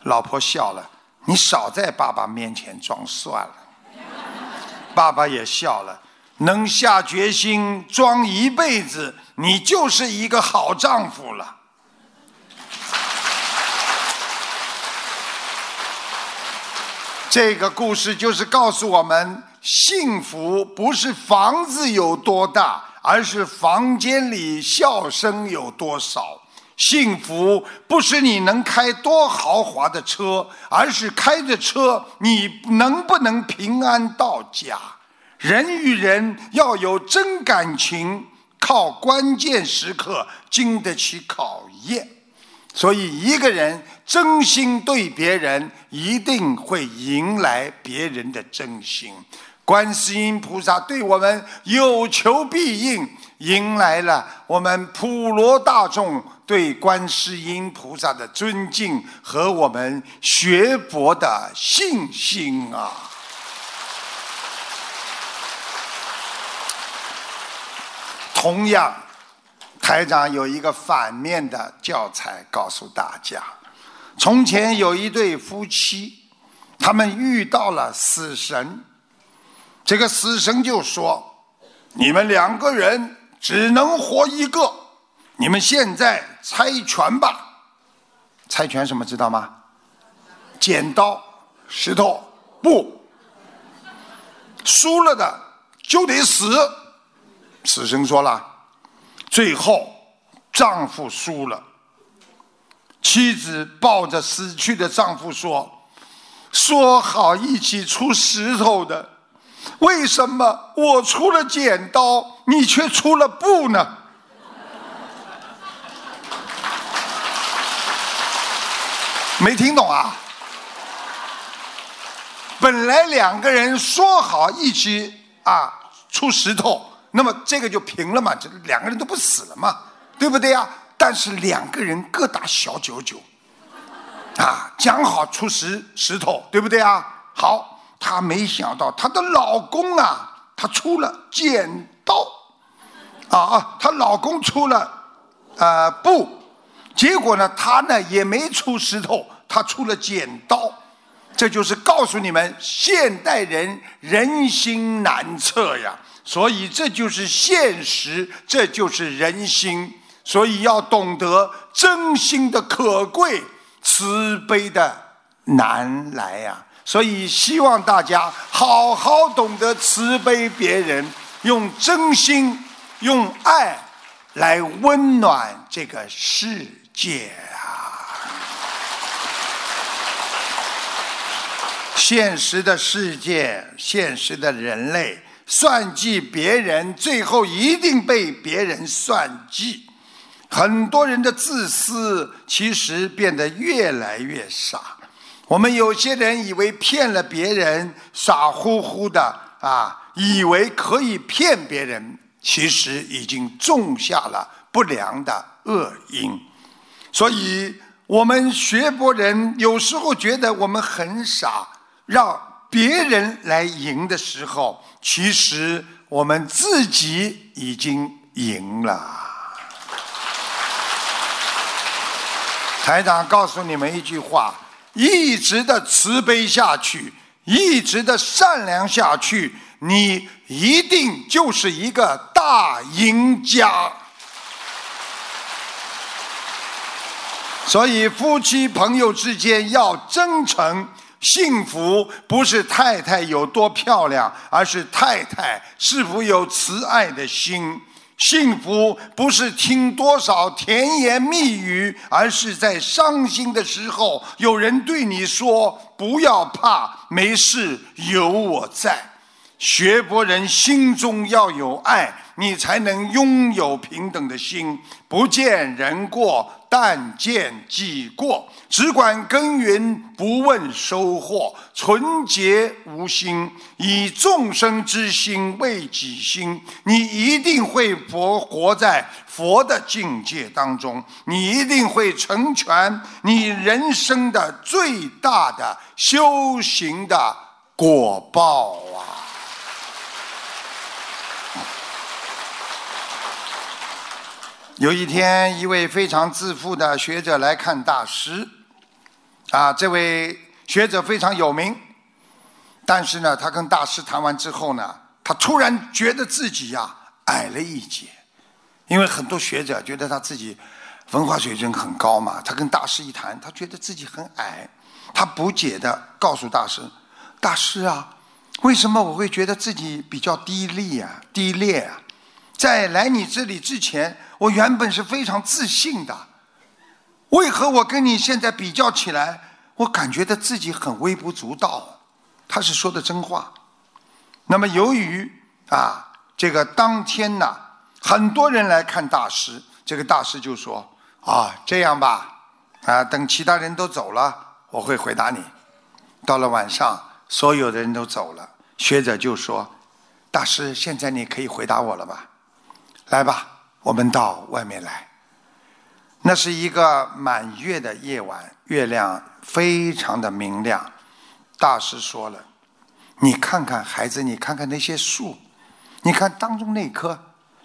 老婆笑了：“你少在爸爸面前装蒜了。”爸爸也笑了：“能下决心装一辈子，你就是一个好丈夫了。”这个故事就是告诉我们：幸福不是房子有多大，而是房间里笑声有多少；幸福不是你能开多豪华的车，而是开着车你能不能平安到家。人与人要有真感情，靠关键时刻经得起考验。所以，一个人真心对别人，一定会迎来别人的真心。观世音菩萨对我们有求必应，迎来了我们普罗大众对观世音菩萨的尊敬和我们学佛的信心啊！同样。台长有一个反面的教材告诉大家：从前有一对夫妻，他们遇到了死神。这个死神就说：“你们两个人只能活一个，你们现在猜拳吧。猜拳什么知道吗？剪刀、石头、布，输了的就得死。”死神说了。最后，丈夫输了。妻子抱着死去的丈夫说：“说好一起出石头的，为什么我出了剪刀，你却出了布呢？” 没听懂啊？本来两个人说好一起啊出石头。那么这个就平了嘛，这两个人都不死了嘛，对不对呀？但是两个人各打小九九，啊，讲好出石石头，对不对啊？好，她没想到她的老公啊，他出了剪刀，啊啊，她老公出了呃布，结果呢，她呢也没出石头，她。出了剪刀。这就是告诉你们，现代人人心难测呀。所以这就是现实，这就是人心。所以要懂得真心的可贵，慈悲的难来呀。所以希望大家好好懂得慈悲别人，用真心、用爱来温暖这个世界啊！现实的世界，现实的人类。算计别人，最后一定被别人算计。很多人的自私，其实变得越来越傻。我们有些人以为骗了别人，傻乎乎的啊，以为可以骗别人，其实已经种下了不良的恶因。所以，我们学佛人有时候觉得我们很傻，让别人来赢的时候。其实我们自己已经赢了。台长告诉你们一句话：一直的慈悲下去，一直的善良下去，你一定就是一个大赢家。所以，夫妻朋友之间要真诚。幸福不是太太有多漂亮，而是太太是否有慈爱的心。幸福不是听多少甜言蜜语，而是在伤心的时候有人对你说：“不要怕，没事，有我在。”学佛人心中要有爱，你才能拥有平等的心，不见人过，但见己过，只管耕耘，不问收获，纯洁无心，以众生之心为己心，你一定会佛活在佛的境界当中，你一定会成全你人生的最大的修行的果报啊！有一天，一位非常自负的学者来看大师，啊，这位学者非常有名，但是呢，他跟大师谈完之后呢，他突然觉得自己呀矮了一截，因为很多学者觉得他自己文化水准很高嘛，他跟大师一谈，他觉得自己很矮，他不解的告诉大师：“大师啊，为什么我会觉得自己比较低劣啊？低劣啊？在来你这里之前。”我原本是非常自信的，为何我跟你现在比较起来，我感觉到自己很微不足道？他是说的真话。那么由于啊，这个当天呢，很多人来看大师，这个大师就说：“啊，这样吧，啊，等其他人都走了，我会回答你。”到了晚上，所有的人都走了，学者就说：“大师，现在你可以回答我了吧？来吧。”我们到外面来。那是一个满月的夜晚，月亮非常的明亮。大师说了：“你看看孩子，你看看那些树，你看当中那棵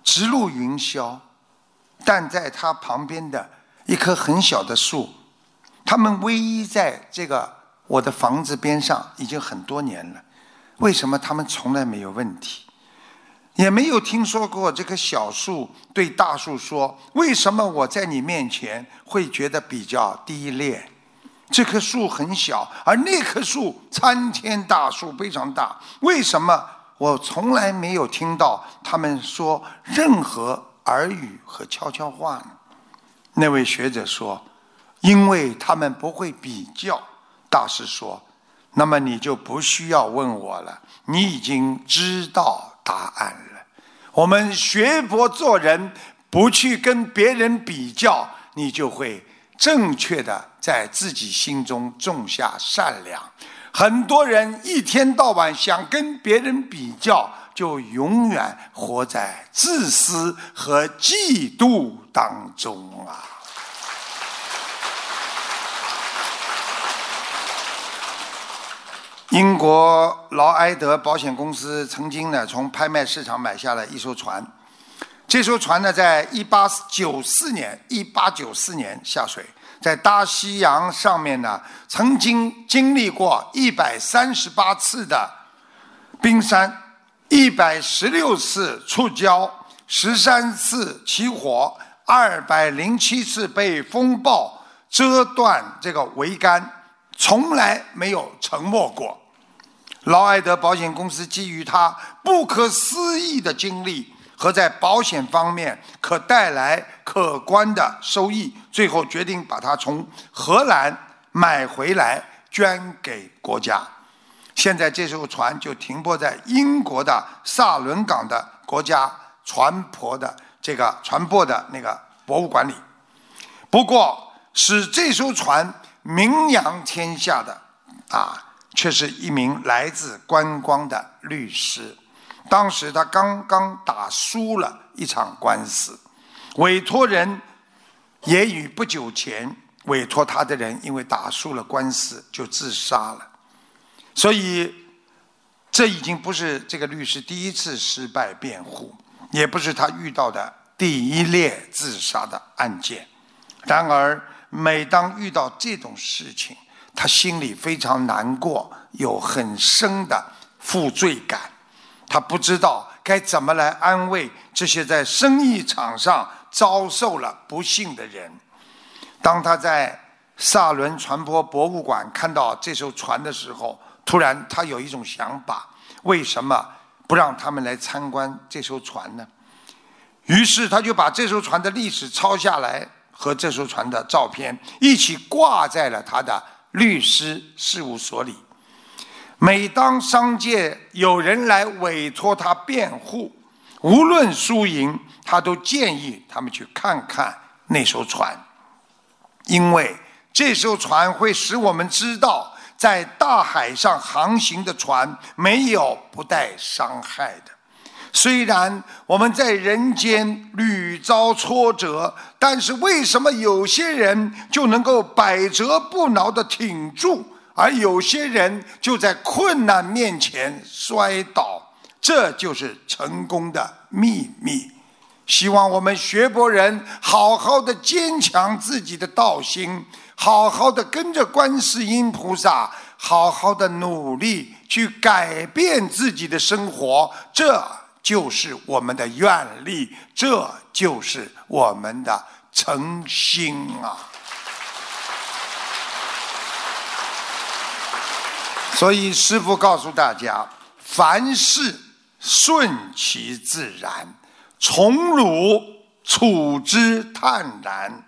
直入云霄，但在它旁边的一棵很小的树，它们偎依在这个我的房子边上已经很多年了。为什么它们从来没有问题？”也没有听说过这棵小树对大树说：“为什么我在你面前会觉得比较低劣？这棵树很小，而那棵树参天大树非常大。为什么我从来没有听到他们说任何耳语和悄悄话呢？”那位学者说：“因为他们不会比较。”大师说：“那么你就不需要问我了，你已经知道。”答案了。我们学佛做人，不去跟别人比较，你就会正确的在自己心中种下善良。很多人一天到晚想跟别人比较，就永远活在自私和嫉妒当中啊。英国劳埃德保险公司曾经呢，从拍卖市场买下了一艘船。这艘船呢，在一八九四年，一八九四年下水，在大西洋上面呢，曾经经历过一百三十八次的冰山，一百十六次触礁，十三次起火，二百零七次被风暴折断这个桅杆，从来没有沉没过。劳埃德保险公司基于他不可思议的经历和在保险方面可带来可观的收益，最后决定把它从荷兰买回来捐给国家。现在这艘船就停泊在英国的萨伦港的国家船舶的这个船舶的那个博物馆里。不过，使这艘船名扬天下的啊。却是一名来自观光的律师。当时他刚刚打输了一场官司，委托人也与不久前委托他的人因为打输了官司就自杀了。所以，这已经不是这个律师第一次失败辩护，也不是他遇到的第一列自杀的案件。然而，每当遇到这种事情，他心里非常难过，有很深的负罪感。他不知道该怎么来安慰这些在生意场上遭受了不幸的人。当他在萨伦船舶博物馆看到这艘船的时候，突然他有一种想法：为什么不让他们来参观这艘船呢？于是他就把这艘船的历史抄下来，和这艘船的照片一起挂在了他的。律师事务所里，每当商界有人来委托他辩护，无论输赢，他都建议他们去看看那艘船，因为这艘船会使我们知道，在大海上航行的船没有不带伤害的。虽然我们在人间屡遭挫折，但是为什么有些人就能够百折不挠的挺住，而有些人就在困难面前摔倒？这就是成功的秘密。希望我们学佛人好好的坚强自己的道心，好好的跟着观世音菩萨，好好的努力去改变自己的生活。这。就是我们的愿力，这就是我们的诚心啊！所以师父告诉大家：凡事顺其自然，从容处之泰然，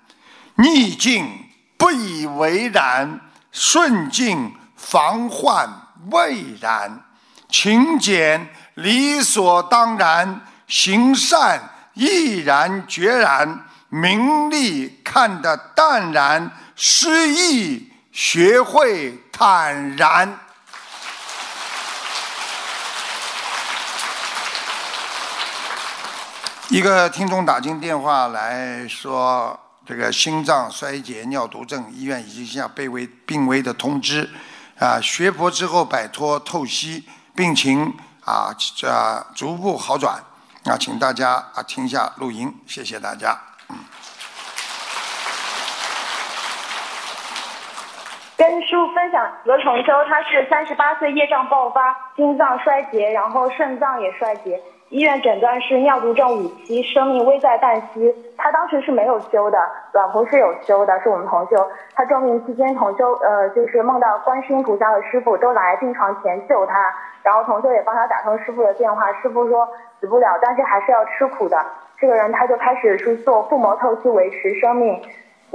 逆境不以为然，顺境防患未然，勤俭。理所当然，行善毅然决然，名利看得淡然，失意学会坦然。一个听众打进电话来说，这个心脏衰竭、尿毒症，医院已经下病危病危的通知，啊，学佛之后摆脱透析，病情。啊，这逐步好转。啊，请大家啊听一下录音，谢谢大家。跟叔分享何崇修，他是三十八岁业障爆发，心脏衰竭，然后肾脏也衰竭。医院诊断是尿毒症五期，生命危在旦夕。他当时是没有修的，老婆是有修的，是我们同修。他重病期间，同修呃就是梦到观世音菩萨和师傅都来病床前救他，然后同修也帮他打通师傅的电话，师傅说死不了，但是还是要吃苦的。这个人他就开始去做腹膜透析维持生命。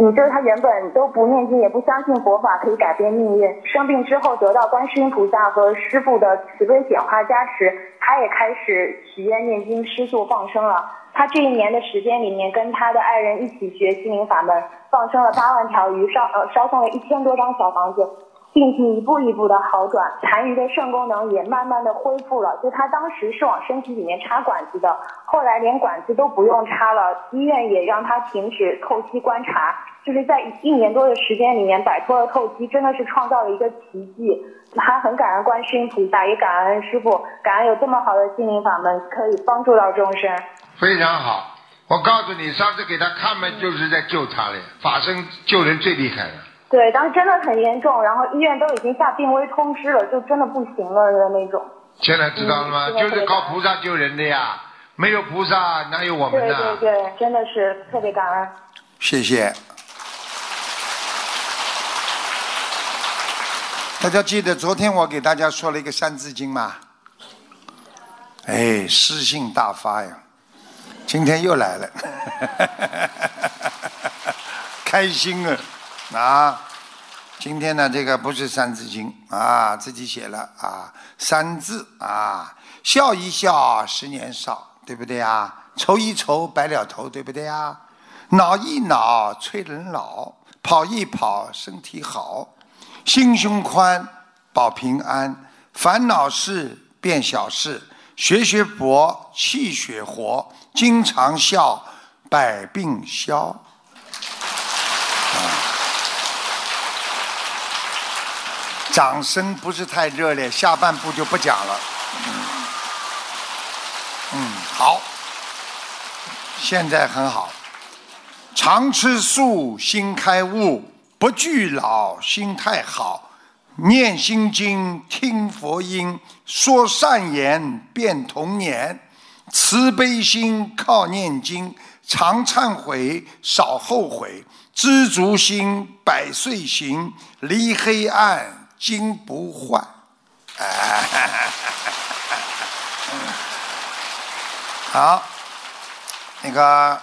你就是他原本都不念经，也不相信佛法可以改变命运。生病之后得到观世音菩萨和师父的慈悲显化加持，他也开始许愿念经、吃素放生了。他这一年的时间里面，跟他的爱人一起学心灵法门，放生了八万条鱼，烧呃烧送了一千多张小房子。病情一步一步的好转，残余的肾功能也慢慢的恢复了。就他当时是往身体里面插管子的，后来连管子都不用插了，医院也让他停止透析观察。就是在一年多的时间里面摆脱了透析，真的是创造了一个奇迹。他很感恩观世音菩萨，也感恩师傅，感恩有这么好的心灵法门可以帮助到众生。非常好，我告诉你，上次给他看门，就是在救他了。法身救人最厉害了。对，当时真的很严重，然后医院都已经下病危通知了，就真的不行了的那种。现在知道了吗？嗯就是靠菩萨救人的呀，没有菩萨哪有我们对呢？对对，真的是特别感恩。谢谢。大家记得昨天我给大家说了一个《三字经》吗？哎，诗性大发呀！今天又来了，开心啊！啊，今天呢，这个不是《三字经》啊，自己写了啊，三字啊，笑一笑，十年少，对不对呀？愁一愁，白了头，对不对呀？恼一恼，催人老；跑一跑，身体好；心胸宽，保平安；烦恼事变小事；学学佛，气血活；经常笑，百病消。啊，掌声不是太热烈，下半部就不讲了。嗯，好，现在很好。常吃素，心开悟；不惧老，心态好。念心经，听佛音，说善言，变童年。慈悲心靠念经，常忏悔，少后悔。知足心，百岁行，离黑暗，金不换。好，那个。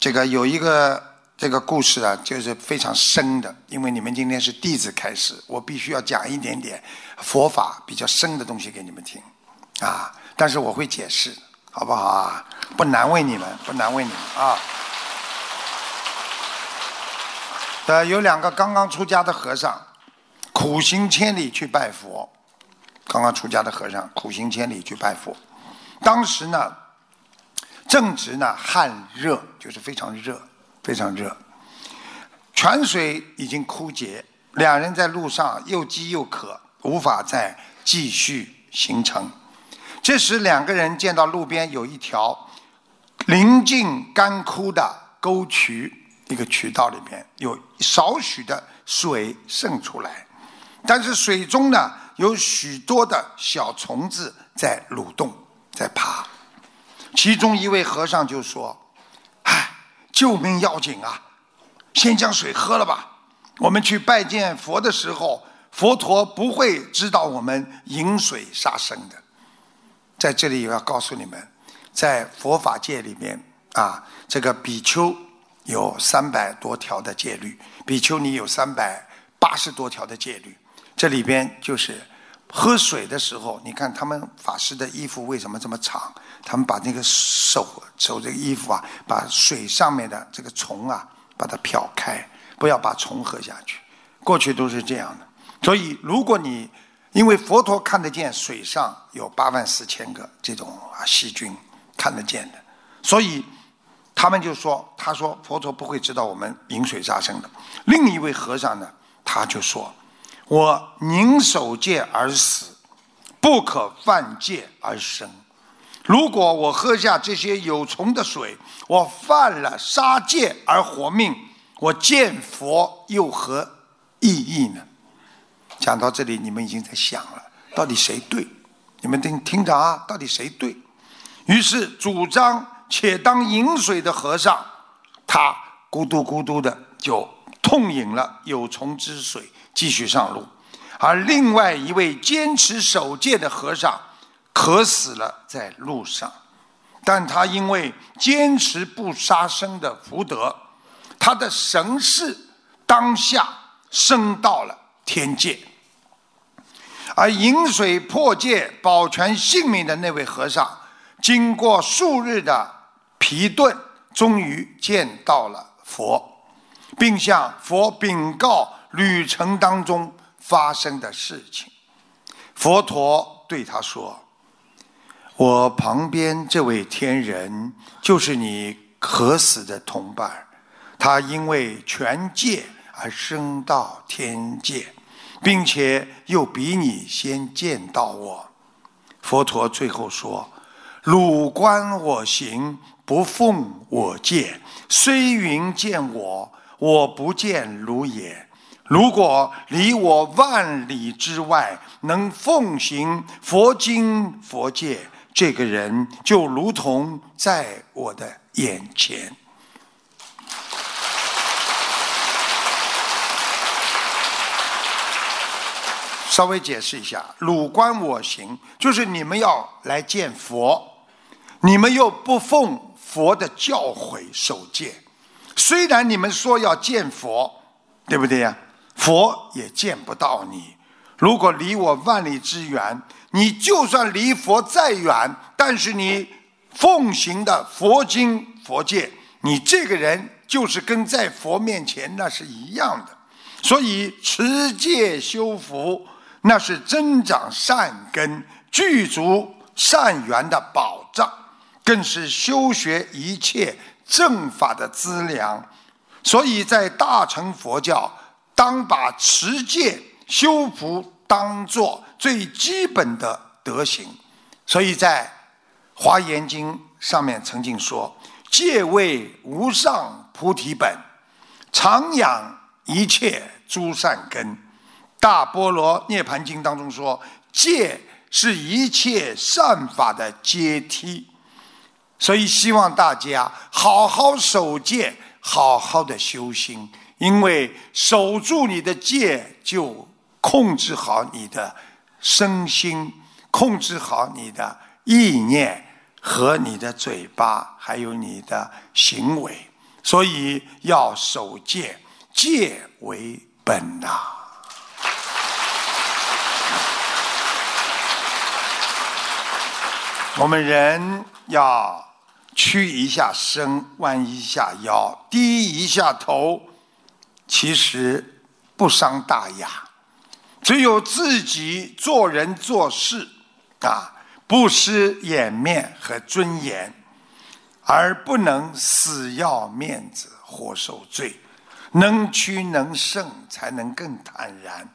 这个有一个这个故事啊，就是非常深的，因为你们今天是弟子开始，我必须要讲一点点佛法比较深的东西给你们听啊。但是我会解释，好不好啊？不难为你们，不难为你们啊。呃，有两个刚刚出家的和尚，苦行千里去拜佛。刚刚出家的和尚苦行千里去拜佛，当时呢。正值呢旱热，就是非常热，非常热。泉水已经枯竭，两人在路上又饥又渴，无法再继续行程。这时，两个人见到路边有一条临近干枯的沟渠，一个渠道里面有少许的水渗出来，但是水中呢有许多的小虫子在蠕动，在爬。其中一位和尚就说：“唉，救命要紧啊，先将水喝了吧。我们去拜见佛的时候，佛陀不会知道我们饮水杀生的。在这里，我要告诉你们，在佛法界里面啊，这个比丘有三百多条的戒律，比丘尼有三百八十多条的戒律。这里边就是喝水的时候，你看他们法师的衣服为什么这么长？”他们把那个手手这个衣服啊，把水上面的这个虫啊，把它漂开，不要把虫喝下去。过去都是这样的，所以如果你因为佛陀看得见水上有八万四千个这种啊细菌看得见的，所以他们就说，他说佛陀不会知道我们饮水杀生的。另一位和尚呢，他就说，我宁守戒而死，不可犯戒而生。如果我喝下这些有虫的水，我犯了杀戒而活命，我见佛又何意义呢？讲到这里，你们已经在想了，到底谁对？你们听听着啊，到底谁对？于是主张且当饮水的和尚，他咕嘟咕嘟的就痛饮了有虫之水，继续上路；而另外一位坚持守戒的和尚。渴死了在路上，但他因为坚持不杀生的福德，他的神识当下升到了天界。而饮水破戒保全性命的那位和尚，经过数日的疲顿，终于见到了佛，并向佛禀告旅程当中发生的事情。佛陀对他说。我旁边这位天人就是你渴死的同伴，他因为权戒而升到天界，并且又比你先见到我。佛陀最后说：“汝观我行，不奉我戒，虽云见我，我不见如也。如果离我万里之外，能奉行佛经佛戒，这个人就如同在我的眼前。稍微解释一下，汝观我行，就是你们要来见佛，你们又不奉佛的教诲守戒。虽然你们说要见佛，对不对呀？佛也见不到你。如果离我万里之远，你就算离佛再远，但是你奉行的佛经佛戒，你这个人就是跟在佛面前那是一样的。所以持戒修福。那是增长善根、具足善缘的保障，更是修学一切正法的资粮。所以在大乘佛教，当把持戒修福当作最基本的德行。所以在《华严经》上面曾经说：“戒为无上菩提本，常养一切诸善根。”大波罗涅盘经当中说，戒是一切善法的阶梯，所以希望大家好好守戒，好好的修心，因为守住你的戒，就控制好你的身心，控制好你的意念和你的嘴巴，还有你的行为，所以要守戒，戒为本呐。我们人要屈一下身，弯一下腰，低一下头，其实不伤大雅。只有自己做人做事啊，不失颜面和尊严，而不能死要面子活受罪。能屈能伸，才能更坦然。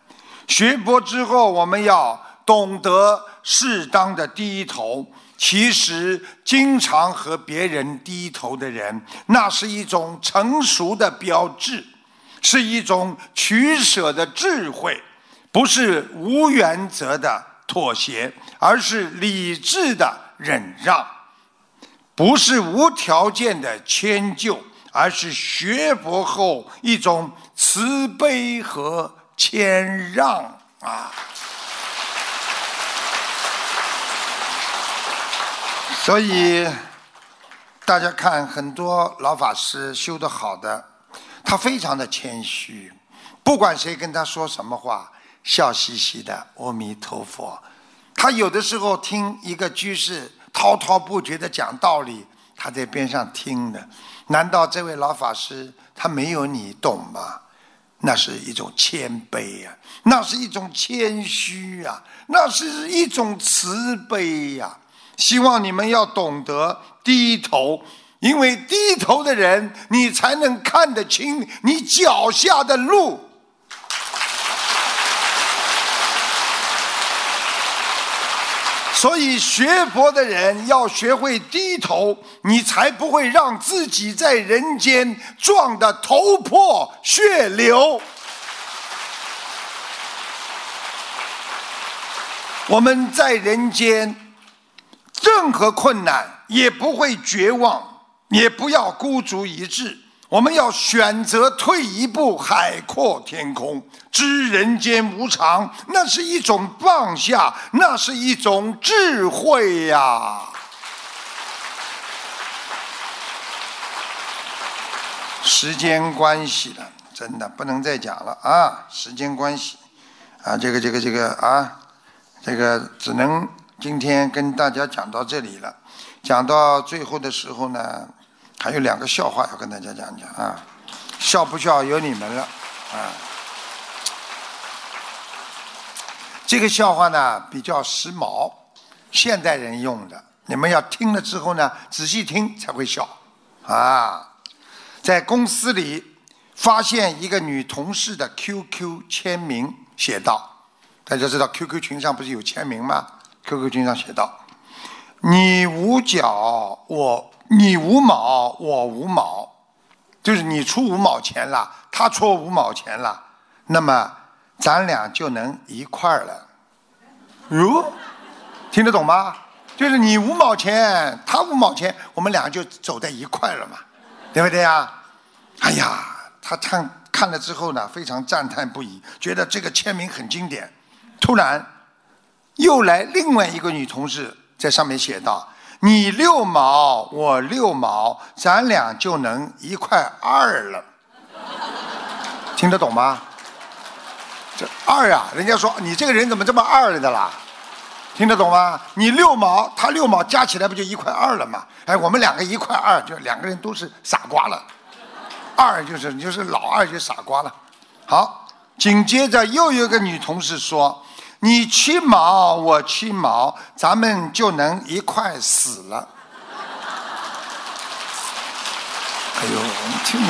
学佛之后，我们要懂得适当的低头。其实，经常和别人低头的人，那是一种成熟的标志，是一种取舍的智慧，不是无原则的妥协，而是理智的忍让；不是无条件的迁就，而是学佛后一种慈悲和谦让啊。所以，大家看很多老法师修得好的，他非常的谦虚，不管谁跟他说什么话，笑嘻嘻的“阿弥陀佛”。他有的时候听一个居士滔滔不绝的讲道理，他在边上听的。难道这位老法师他没有你懂吗？那是一种谦卑呀，那是一种谦虚呀，那是一种慈悲呀。希望你们要懂得低头，因为低头的人，你才能看得清你脚下的路。所以学佛的人要学会低头，你才不会让自己在人间撞得头破血流。我们在人间。任何困难也不会绝望，也不要孤注一掷。我们要选择退一步，海阔天空，知人间无常，那是一种放下，那是一种智慧呀。时间关系了，真的不能再讲了啊！时间关系，啊，这个这个这个啊，这个只能。今天跟大家讲到这里了，讲到最后的时候呢，还有两个笑话要跟大家讲讲啊，笑不笑由你们了啊。这个笑话呢比较时髦，现代人用的，你们要听了之后呢，仔细听才会笑啊。在公司里发现一个女同事的 QQ 签名，写道：大家知道 QQ 群上不是有签名吗？QQ 群上写道：“你无脚，我你五毛，我五毛，就是你出五毛钱了，他出五毛钱了，那么咱俩就能一块儿了。哟，听得懂吗？就是你五毛钱，他五毛钱，我们俩就走在一块了嘛，对不对呀？哎呀，他看看了之后呢，非常赞叹不已，觉得这个签名很经典。突然，又来另外一个女同事在上面写道：“你六毛，我六毛，咱俩就能一块二了。”听得懂吗？这二啊，人家说你这个人怎么这么二的啦？听得懂吗？你六毛，他六毛，加起来不就一块二了吗？哎，我们两个一块二，就两个人都是傻瓜了。二就是就是老二就傻瓜了。好，紧接着又有个女同事说：“你七毛，我七毛，咱们就能一块死了。”哎呦，我听。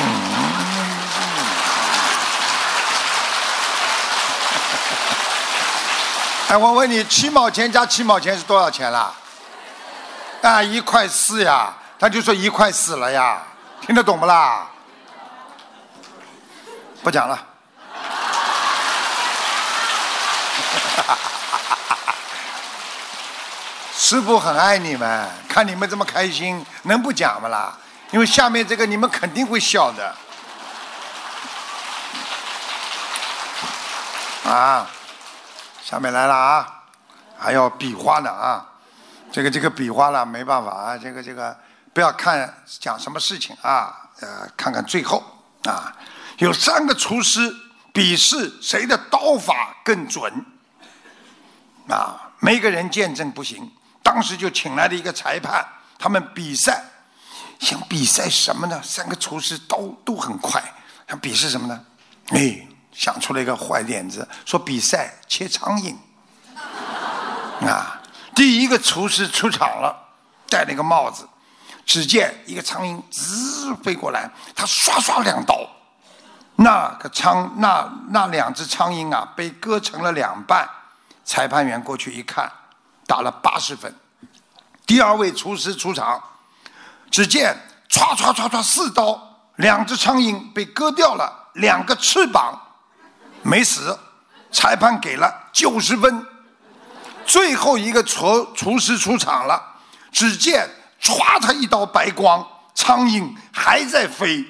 哎，我问你，七毛钱加七毛钱是多少钱啦？啊，一块四呀，他就说一块死了呀，听得懂不啦？不讲了。师傅很爱你们，看你们这么开心，能不讲吗啦？因为下面这个你们肯定会笑的。啊。下面来了啊，还要比划呢啊，这个这个比划了没办法啊，这个这个不要看讲什么事情啊，呃，看看最后啊，有三个厨师比试谁的刀法更准啊，没个人见证不行，当时就请来了一个裁判，他们比赛，想比赛什么呢？三个厨师刀都很快，想比试什么呢？哎。想出了一个坏点子，说比赛切苍蝇。啊，第一个厨师出场了，戴了一个帽子，只见一个苍蝇滋飞过来，他刷刷两刀，那个苍那那两只苍蝇啊被割成了两半。裁判员过去一看，打了八十分。第二位厨师出场，只见唰唰唰唰四刀，两只苍蝇被割掉了两个翅膀。没死，裁判给了九十分。最后一个厨厨师出场了，只见唰，他一道白光，苍蝇还在飞。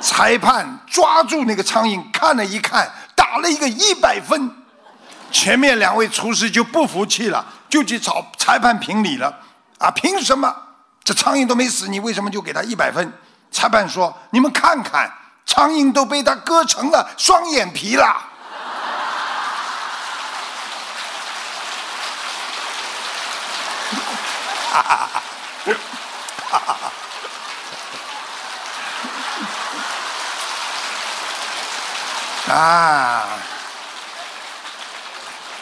裁判抓住那个苍蝇，看了一看，打了一个一百分。前面两位厨师就不服气了，就去找裁判评理了。啊，凭什么这苍蝇都没死，你为什么就给他一百分？裁判说：“你们看看。”苍蝇都被他割成了双眼皮了，哈哈哈啊！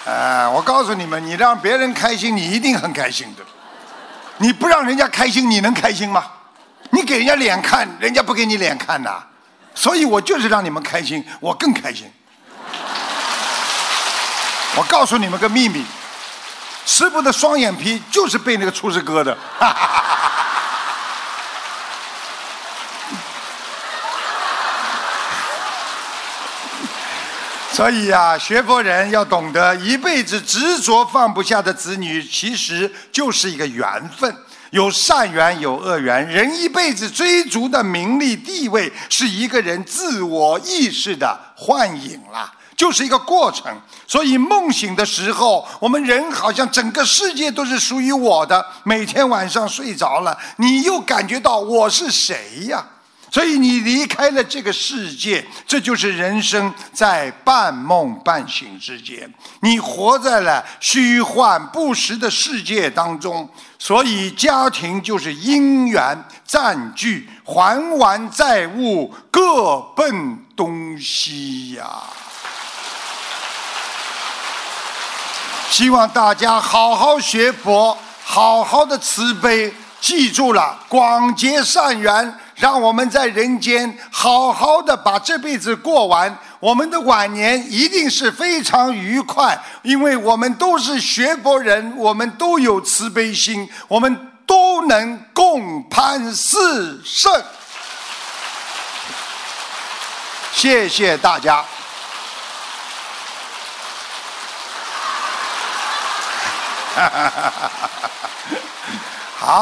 啊！我告诉你们，你让别人开心，你一定很开心的。你不让人家开心，你能开心吗？你给人家脸看，人家不给你脸看呐。所以我就是让你们开心，我更开心。我告诉你们个秘密，师傅的双眼皮就是被那个厨师割的。所以呀，学佛人要懂得，一辈子执着放不下的子女，其实就是一个缘分。有善缘，有恶缘。人一辈子追逐的名利地位，是一个人自我意识的幻影啦，就是一个过程。所以梦醒的时候，我们人好像整个世界都是属于我的。每天晚上睡着了，你又感觉到我是谁呀？所以你离开了这个世界，这就是人生在半梦半醒之间。你活在了虚幻不实的世界当中，所以家庭就是因缘占据，还完债务各奔东西呀。希望大家好好学佛，好好的慈悲，记住了广结善缘。让我们在人间好好的把这辈子过完，我们的晚年一定是非常愉快，因为我们都是学佛人，我们都有慈悲心，我们都能共攀四圣。谢谢大家。好。